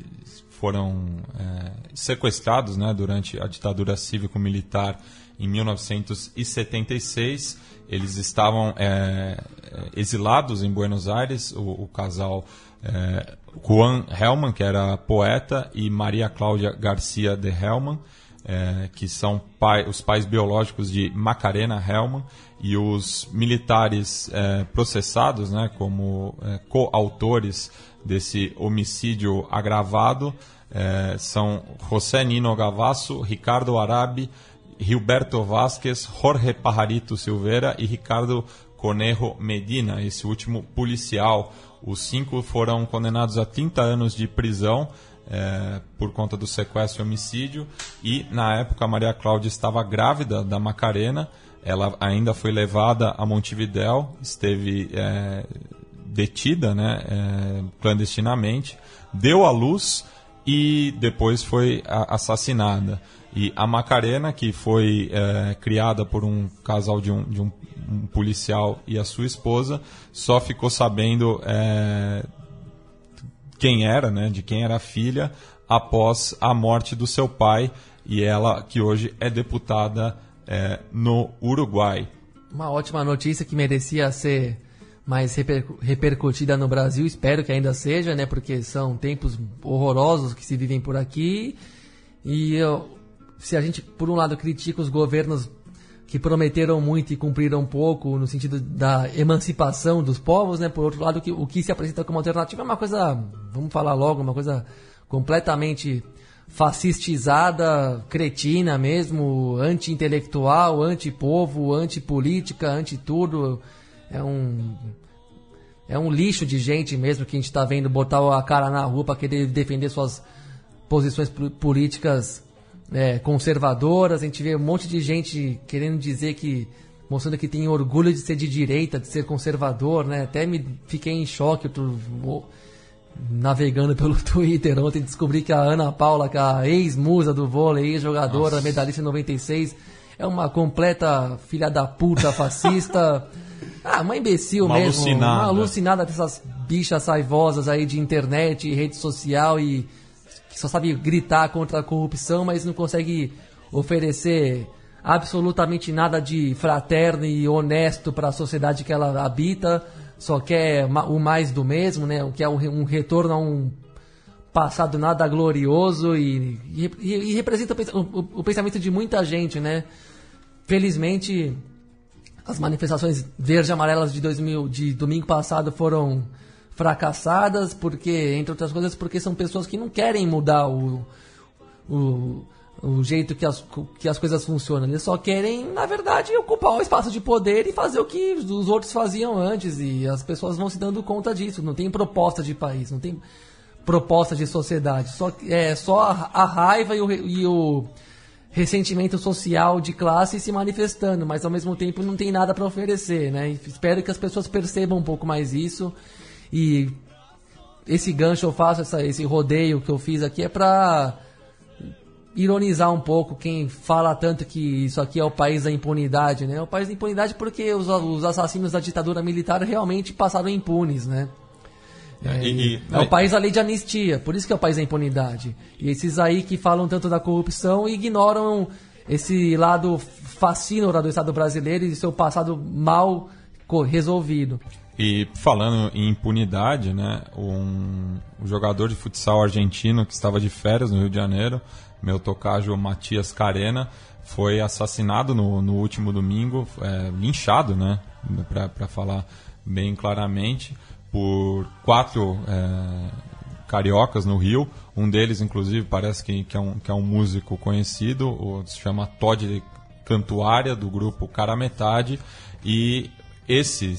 foram é, sequestrados né, durante a ditadura cívico-militar em 1976. Eles estavam é, é, exilados em Buenos Aires, o, o casal é, Juan Hellman, que era poeta, e Maria Cláudia Garcia de Hellman, é, que são pai- os pais biológicos de Macarena Hellman, e os militares é, processados né, como é, coautores desse homicídio agravado é, são José Nino Gavasso, Ricardo Arabi, Gilberto Vasquez, Jorge Pajarito Silveira e Ricardo Conejo Medina, esse último policial. Os cinco foram condenados a 30 anos de prisão é, por conta do sequestro e homicídio. E na época Maria Cláudia estava grávida da Macarena. Ela ainda foi levada a Montevidéu, esteve é, detida né, é, clandestinamente, deu à luz e depois foi assassinada. E a Macarena, que foi é, criada por um casal de, um, de um, um policial e a sua esposa, só ficou sabendo é, quem era, né, de quem era a filha, após a morte do seu pai e ela que hoje é deputada é, no Uruguai. Uma ótima notícia que merecia ser mais reper- repercutida no Brasil, espero que ainda seja, né? Porque são tempos horrorosos que se vivem por aqui. E eu- se a gente, por um lado, critica os governos que prometeram muito e cumpriram pouco no sentido da emancipação dos povos, né? Por outro lado, que, o que se apresenta como alternativa é uma coisa, vamos falar logo, uma coisa completamente fascistizada, cretina mesmo, anti-intelectual, anti-povo, anti-política, anti-tudo. É um é um lixo de gente mesmo que a gente está vendo botar a cara na rua para querer defender suas posições po- políticas é, conservadoras. A gente vê um monte de gente querendo dizer que mostrando que tem orgulho de ser de direita, de ser conservador, né? Até me fiquei em choque outro, navegando pelo Twitter ontem descobri que a Ana Paula, que é a ex-musa do vôlei, ex-jogadora, medalhista em 96, é uma completa filha da puta fascista. Ah, uma imbecil Uma mesmo. alucinada. Uma alucinada dessas bichas saivosas aí de internet e rede social e que só sabe gritar contra a corrupção, mas não consegue oferecer absolutamente nada de fraterno e honesto para a sociedade que ela habita, só quer o mais do mesmo, né? O que é um, re- retorno a um passado nada glorioso e, e, e representa o pensamento de muita gente, né? Felizmente, as manifestações verde amarelas de 2000 de domingo passado foram fracassadas porque entre outras coisas porque são pessoas que não querem mudar o, o, o jeito que as, que as coisas funcionam. Eles só querem na verdade ocupar o espaço de poder e fazer o que os outros faziam antes. E as pessoas vão se dando conta disso. Não tem proposta de país não tem proposta de sociedade. Só é só a, a raiva e o, e o ressentimento social de classe se manifestando, mas ao mesmo tempo não tem nada para oferecer, né? E espero que as pessoas percebam um pouco mais isso e esse gancho eu faço, essa, esse rodeio que eu fiz aqui é para ironizar um pouco quem fala tanto que isso aqui é o país da impunidade, né? É o país da impunidade porque os, os assassinos da ditadura militar realmente passaram impunes, né? É, E- e- é o país da lei de anistia, por isso que é o país da impunidade. E esses aí que falam tanto da corrupção ignoram esse lado fascínora do Estado brasileiro e seu passado mal resolvido. E falando em impunidade, né, um, um jogador de futsal argentino que estava de férias no Rio de Janeiro, meu tocajo Matias Carena, foi assassinado no, no último domingo, é, linchado, né, para falar bem claramente, por quatro é, cariocas no Rio. Um deles, inclusive, parece que, que, é, um, que é um músico conhecido, o, se chama Todd Cantuária, do grupo Cara Metade, e esse,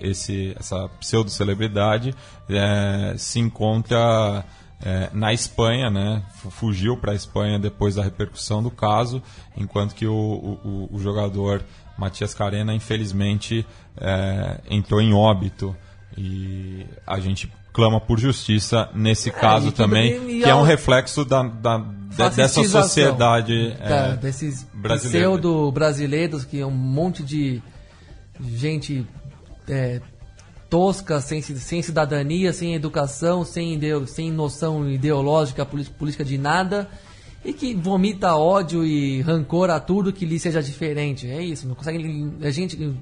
esse, essa pseudo-celebridade é, se encontra é, na Espanha, né? Fu- Fugiu para a Espanha depois da repercussão do caso, enquanto que o, o, o jogador Matias Carena, infelizmente, é, entrou em óbito. E a gente clama por justiça nesse caso e tudo também, bem, que é um reflexo da, da- de- dessa sociedade da- é, desses brasileira. pseudo-brasileiros que é um monte de gente é, tosca, sem, sem cidadania, sem educação, sem, ideo- sem noção ideológica, política, política de nada e que vomita ódio e rancor a tudo que lhe seja diferente. É isso, não consegue. A gente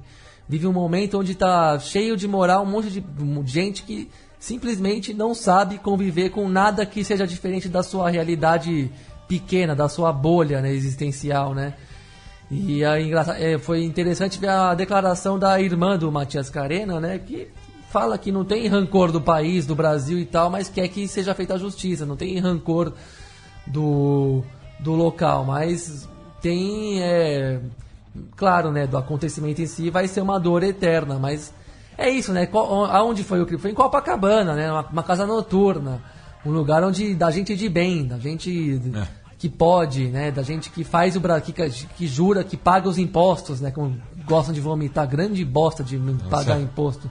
vive um momento onde está cheio de moral, um monte de gente que simplesmente não sabe conviver com nada que seja diferente da sua realidade pequena, da sua bolha né, existencial, né? E é engraçado, é, foi interessante ver a declaração da irmã do Matias Carena, né? Que fala que não tem rancor do país, do Brasil e tal, mas quer que seja feita a justiça. Não tem rancor do, do local, mas tem, é, claro, né? Do acontecimento em si vai ser uma dor eterna, mas é isso, né? Qual- aonde foi o crime? Foi em Copacabana, né? Uma, uma casa noturna, um lugar onde da gente de bem, da gente É. que pode, né? Da gente que faz o Brasil, que, que jura, que paga os impostos, né? Como gostam de vomitar, grande bosta de pagar imposto.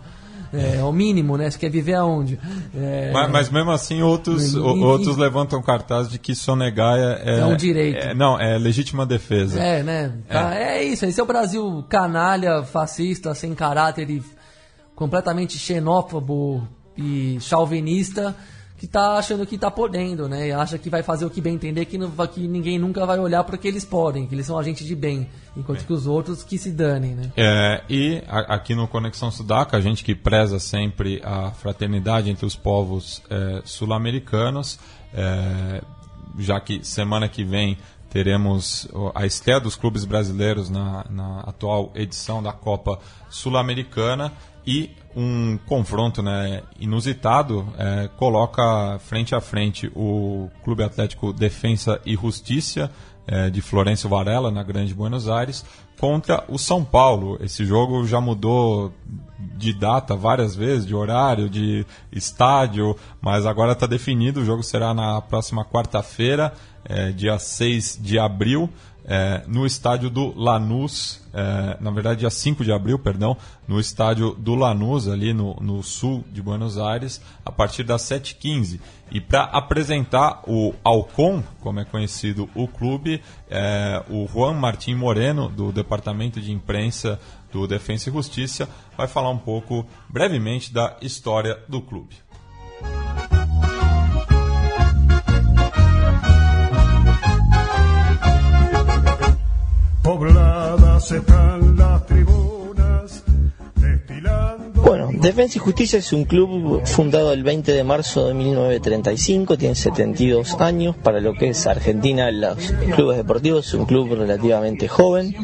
É, é o mínimo, né? Você quer viver aonde? É, Mas, mas mesmo assim, outros, E- o- e- outros levantam cartaz de que sonegar é, É um direito. é- não, é legítima defesa. É, né? Tá, é. isso, esse é o Brasil canalha, fascista, sem caráter e completamente xenófobo e chauvinista que tá achando que tá podendo, né? E acha que vai fazer o que bem entender, que, não, que ninguém nunca vai olhar porque eles podem, que eles são agentes de bem, enquanto que os outros que se danem, né? É, e a- aqui no Conexão Sudaca, a gente que preza sempre a fraternidade entre os povos é, sul-americanos, é, já que semana que vem teremos a estreia dos clubes brasileiros na, na atual edição da Copa Sul-Americana e um confronto né, inusitado é, coloca frente a frente o Clube Atlético Defensa e Justiça é, de Florencio Varela, na Grande Buenos Aires, contra o São Paulo. Esse jogo já mudou de data várias vezes, de horário, de estádio, mas agora está definido. O jogo será na próxima quarta-feira, é, dia 6 de abril. é, no estádio do Lanús, é, na verdade dia 5 de abril, perdão, no estádio do Lanús, ali no, no sul de Buenos Aires, a partir das 7h15. E para apresentar o Alcon, como é conhecido o clube, é, o Juan Martim Moreno, do Departamento de Imprensa do Defensa e Justiça, vai falar um pouco brevemente da história do clube. Pobladas están las destilando. Bueno, Defensa y Justicia es un club fundado el 20 de marzo de 1935, tiene 72 años, para lo que es Argentina, los clubes deportivos, es un club relativamente joven,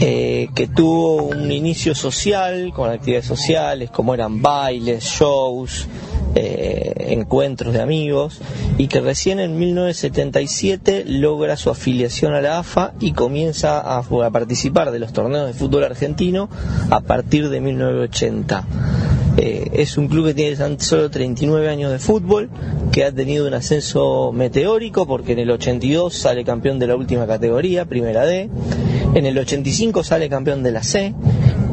eh, que tuvo un inicio social, con actividades sociales, como eran bailes, shows, eh, encuentros de amigos, y que recién en 1977 logra su afiliación a la AFA y comienza a, a participar de los torneos de fútbol argentino a partir de 1980. Eh, es un club que tiene tan solo 39 años de fútbol, que ha tenido un ascenso meteórico porque en el 82 sale campeón de la última categoría, primera D, en el 85 sale campeón de la C,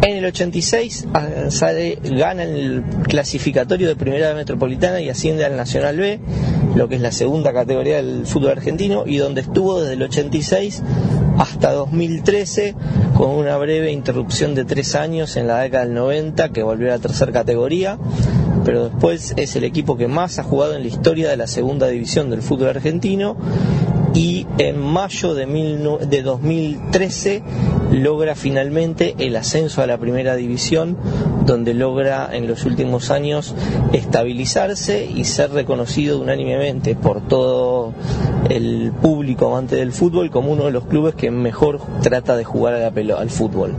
en el 86 ah, sale, gana el clasificatorio de Primera Metropolitana y asciende al Nacional B, lo que es la segunda categoría del fútbol argentino, y donde estuvo desde el 86 hasta 2013, con una breve interrupción de tres años en la década del 90, que volvió a la tercera categoría, pero después es el equipo que más ha jugado en la historia de la segunda división del fútbol argentino y en mayo de, mil de 2013 logra finalmente el ascenso a la primera división, donde logra en los últimos años estabilizarse y ser reconocido unánimemente por todo el público amante del fútbol como uno de los clubes que mejor trata de jugar al fútbol.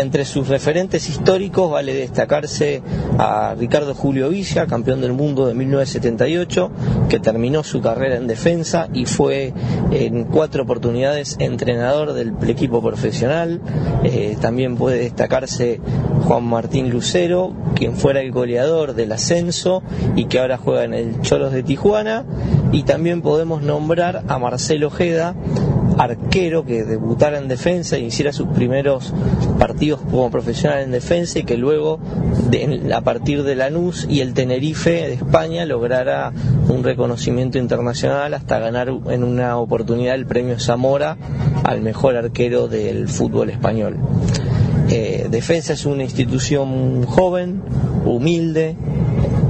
Entre sus referentes históricos vale destacarse a Ricardo Julio Villa, campeón del mundo de 1978, que terminó su carrera en defensa y fue en cuatro oportunidades entrenador del equipo profesional. Eh, también puede destacarse Juan Martín Lucero, quien fuera el goleador del ascenso y que ahora juega en el Cholos de Tijuana. Y también podemos nombrar a Marcelo Ojeda, arquero que debutara en defensa e hiciera sus primeros partidos como profesional en defensa y que luego de- a partir de Lanús y el Tenerife de España lograra un reconocimiento internacional hasta ganar en una oportunidad el premio Zamora al mejor arquero del fútbol español. Eh, defensa es una institución joven, humilde,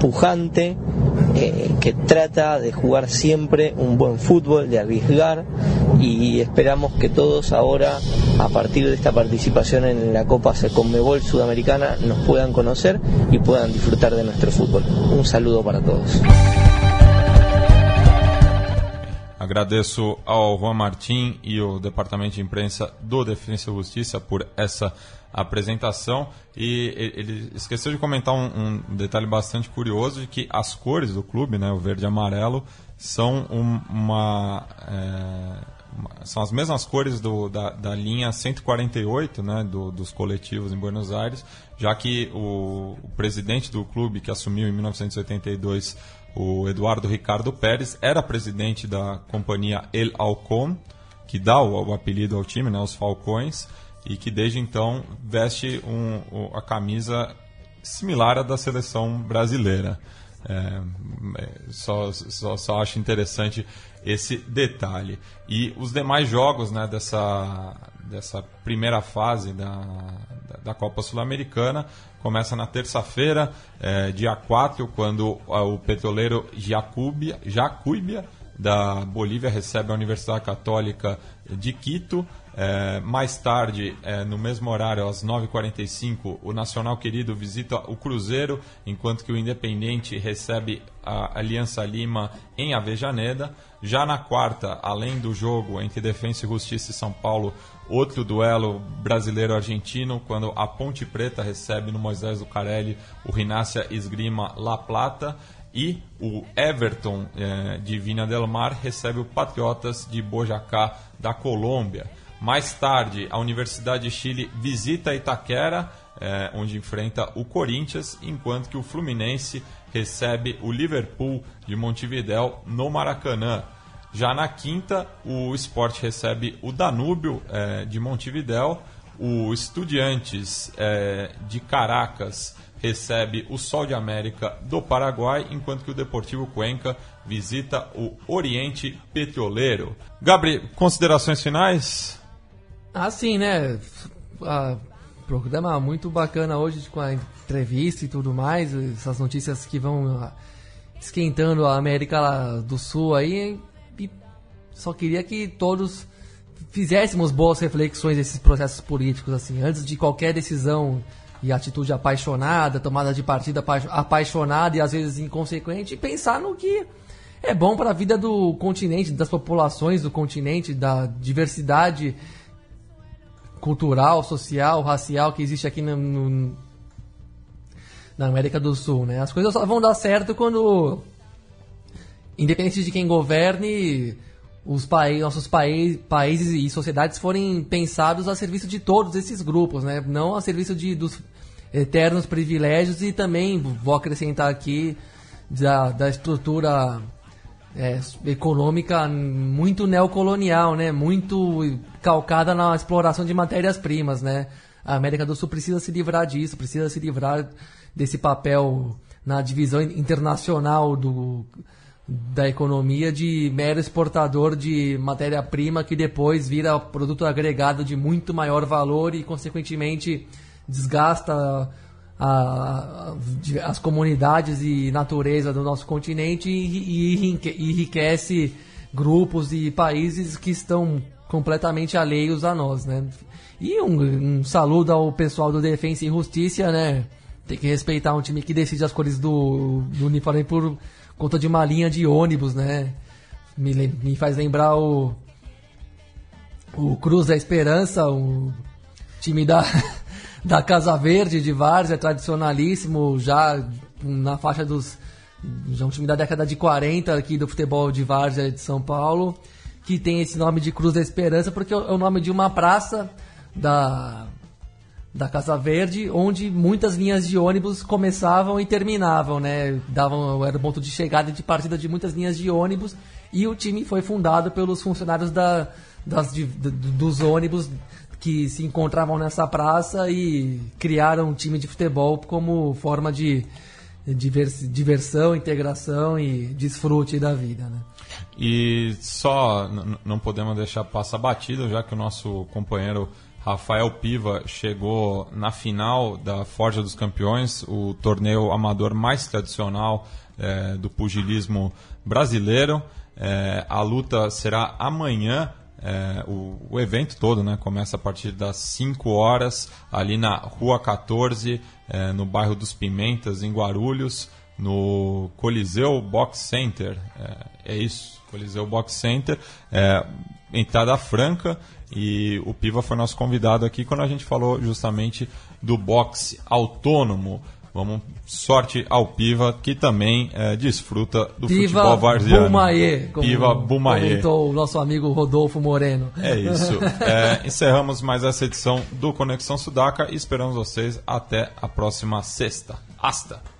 pujante, eh, que trata de jugar siempre un buen fútbol, de arriesgar y esperamos que todos ahora, a partir de esta participación en la Copa Conmebol Sudamericana, nos puedan conocer y puedan disfrutar de nuestro fútbol. Un saludo para todos. Agradeço ao Juan Martim e o Departamento de Imprensa do Defensa e Justiça por essa apresentação. E ele esqueceu de comentar um, um detalhe bastante curioso de que as cores do clube, né, o verde e amarelo, são um- uma, é, são as mesmas cores do, da, da linha 148 né, do- dos coletivos em Buenos Aires, já que o, o presidente do clube que assumiu em 1982 o Eduardo Ricardo Pérez era presidente da companhia El Alcon, que dá o, o apelido ao time, né, os Falcões, e que desde então veste um- a camisa similar à da seleção brasileira. É, é, só, só, só acho interessante esse detalhe. E os demais jogos né, dessa, dessa primeira fase da, da Copa Sul-Americana. Começa na terça-feira, é, dia 4, quando o petroleiro Jacubia, Jacuíbia, da Bolívia, recebe a Universidade Católica de Quito. É, mais tarde, é, no mesmo horário, às 9h45, o Nacional Querido visita o Cruzeiro, enquanto que o Independente recebe a Aliança Lima em Avejaneda. Já na quarta, além do jogo entre Defensa e Justiça e São Paulo, outro duelo brasileiro-argentino, quando a Ponte Preta recebe no Moisés do Carelli o Rinácia Esgrima La Plata. E o Everton eh, de Vina del Mar recebe o Patriotas de Bojacá da Colômbia. Mais tarde, a Universidade de Chile visita Itaquera, eh, onde enfrenta o Corinthians, enquanto que o Fluminense recebe o Liverpool de Montevidéu no Maracanã. Já na quinta, o Sport recebe o Danúbio eh, de Montevidéu, o Estudiantes eh, de Caracas recebe o Sol de América do Paraguai, enquanto que o Deportivo Cuenca visita o Oriente Petroleiro. Gabriel, considerações finais? Ah, sim, né? Ah, programa muito bacana hoje com a entrevista e tudo mais, essas notícias que vão ah, esquentando a América do Sul aí. E só queria que todos fizéssemos boas reflexões desses processos políticos, assim, antes de qualquer decisão e atitude apaixonada, tomada de partida apa- apaixonada e às vezes inconsequente, e pensar no que é bom para a vida do continente, das populações do continente, da diversidade cultural, social, racial que existe aqui no, no- na América do Sul, né? As coisas só vão dar certo quando, independente de quem governe, os paí nossos paí países e sociedades forem pensados a serviço de todos esses grupos, né? Não a serviço de, dos eternos privilégios e também, vou acrescentar aqui, da, da estrutura é, econômica muito neocolonial, né? Muito calcada na exploração de matérias-primas, né? A América do Sul precisa se livrar disso, precisa se livrar desse papel na divisão internacional do, da economia de mero exportador de matéria-prima que depois vira produto agregado de muito maior valor e, consequentemente, desgasta a- a- as comunidades e natureza do nosso continente e, e enrique- enriquece grupos e países que estão completamente alheios a nós, né? E um, um saludo ao pessoal do Defensa e Justiça, né? Tem que respeitar um time que decide as cores do, do uniforme por conta de uma linha de ônibus, né? Me, me faz lembrar o o Cruz da Esperança, o time da, da Casa Verde de Várzea, tradicionalíssimo, já na faixa dos. Já um time da década de 40 aqui do futebol de Várzea de São Paulo, que tem esse nome de Cruz da Esperança, porque é o nome de uma praça da, da Casa Verde, onde muitas linhas de ônibus começavam e terminavam, né? Davam, era o ponto de chegada e de partida de muitas linhas de ônibus, e o time foi fundado pelos funcionários da, das, de- dos ônibus que se encontravam nessa praça e criaram um time de futebol como forma de divers- diversão, integração e desfrute da vida, né? E só não podemos deixar passar batido, já que o nosso companheiro Rafael Piva chegou na final da Forja dos Campeões, o torneio amador mais tradicional eh, do pugilismo brasileiro. Eh, a luta será amanhã. eh, o, o evento todo né, começa a partir das 5 horas, ali na Rua 14, eh, no bairro dos Pimentas, em Guarulhos no Coliseu Box Center. É, é isso, Coliseu Box Center. É, entrada franca e o Piva foi nosso convidado aqui quando a gente falou justamente do boxe autônomo. Vamos sorte ao Piva que também é, desfruta do Piva futebol varziano. Bumaye, como Piva Bumaye. comentou o nosso amigo Rodolfo Moreno. É isso. É, encerramos mais essa edição do Conexão Sudaca e esperamos vocês até a próxima sexta. Hasta!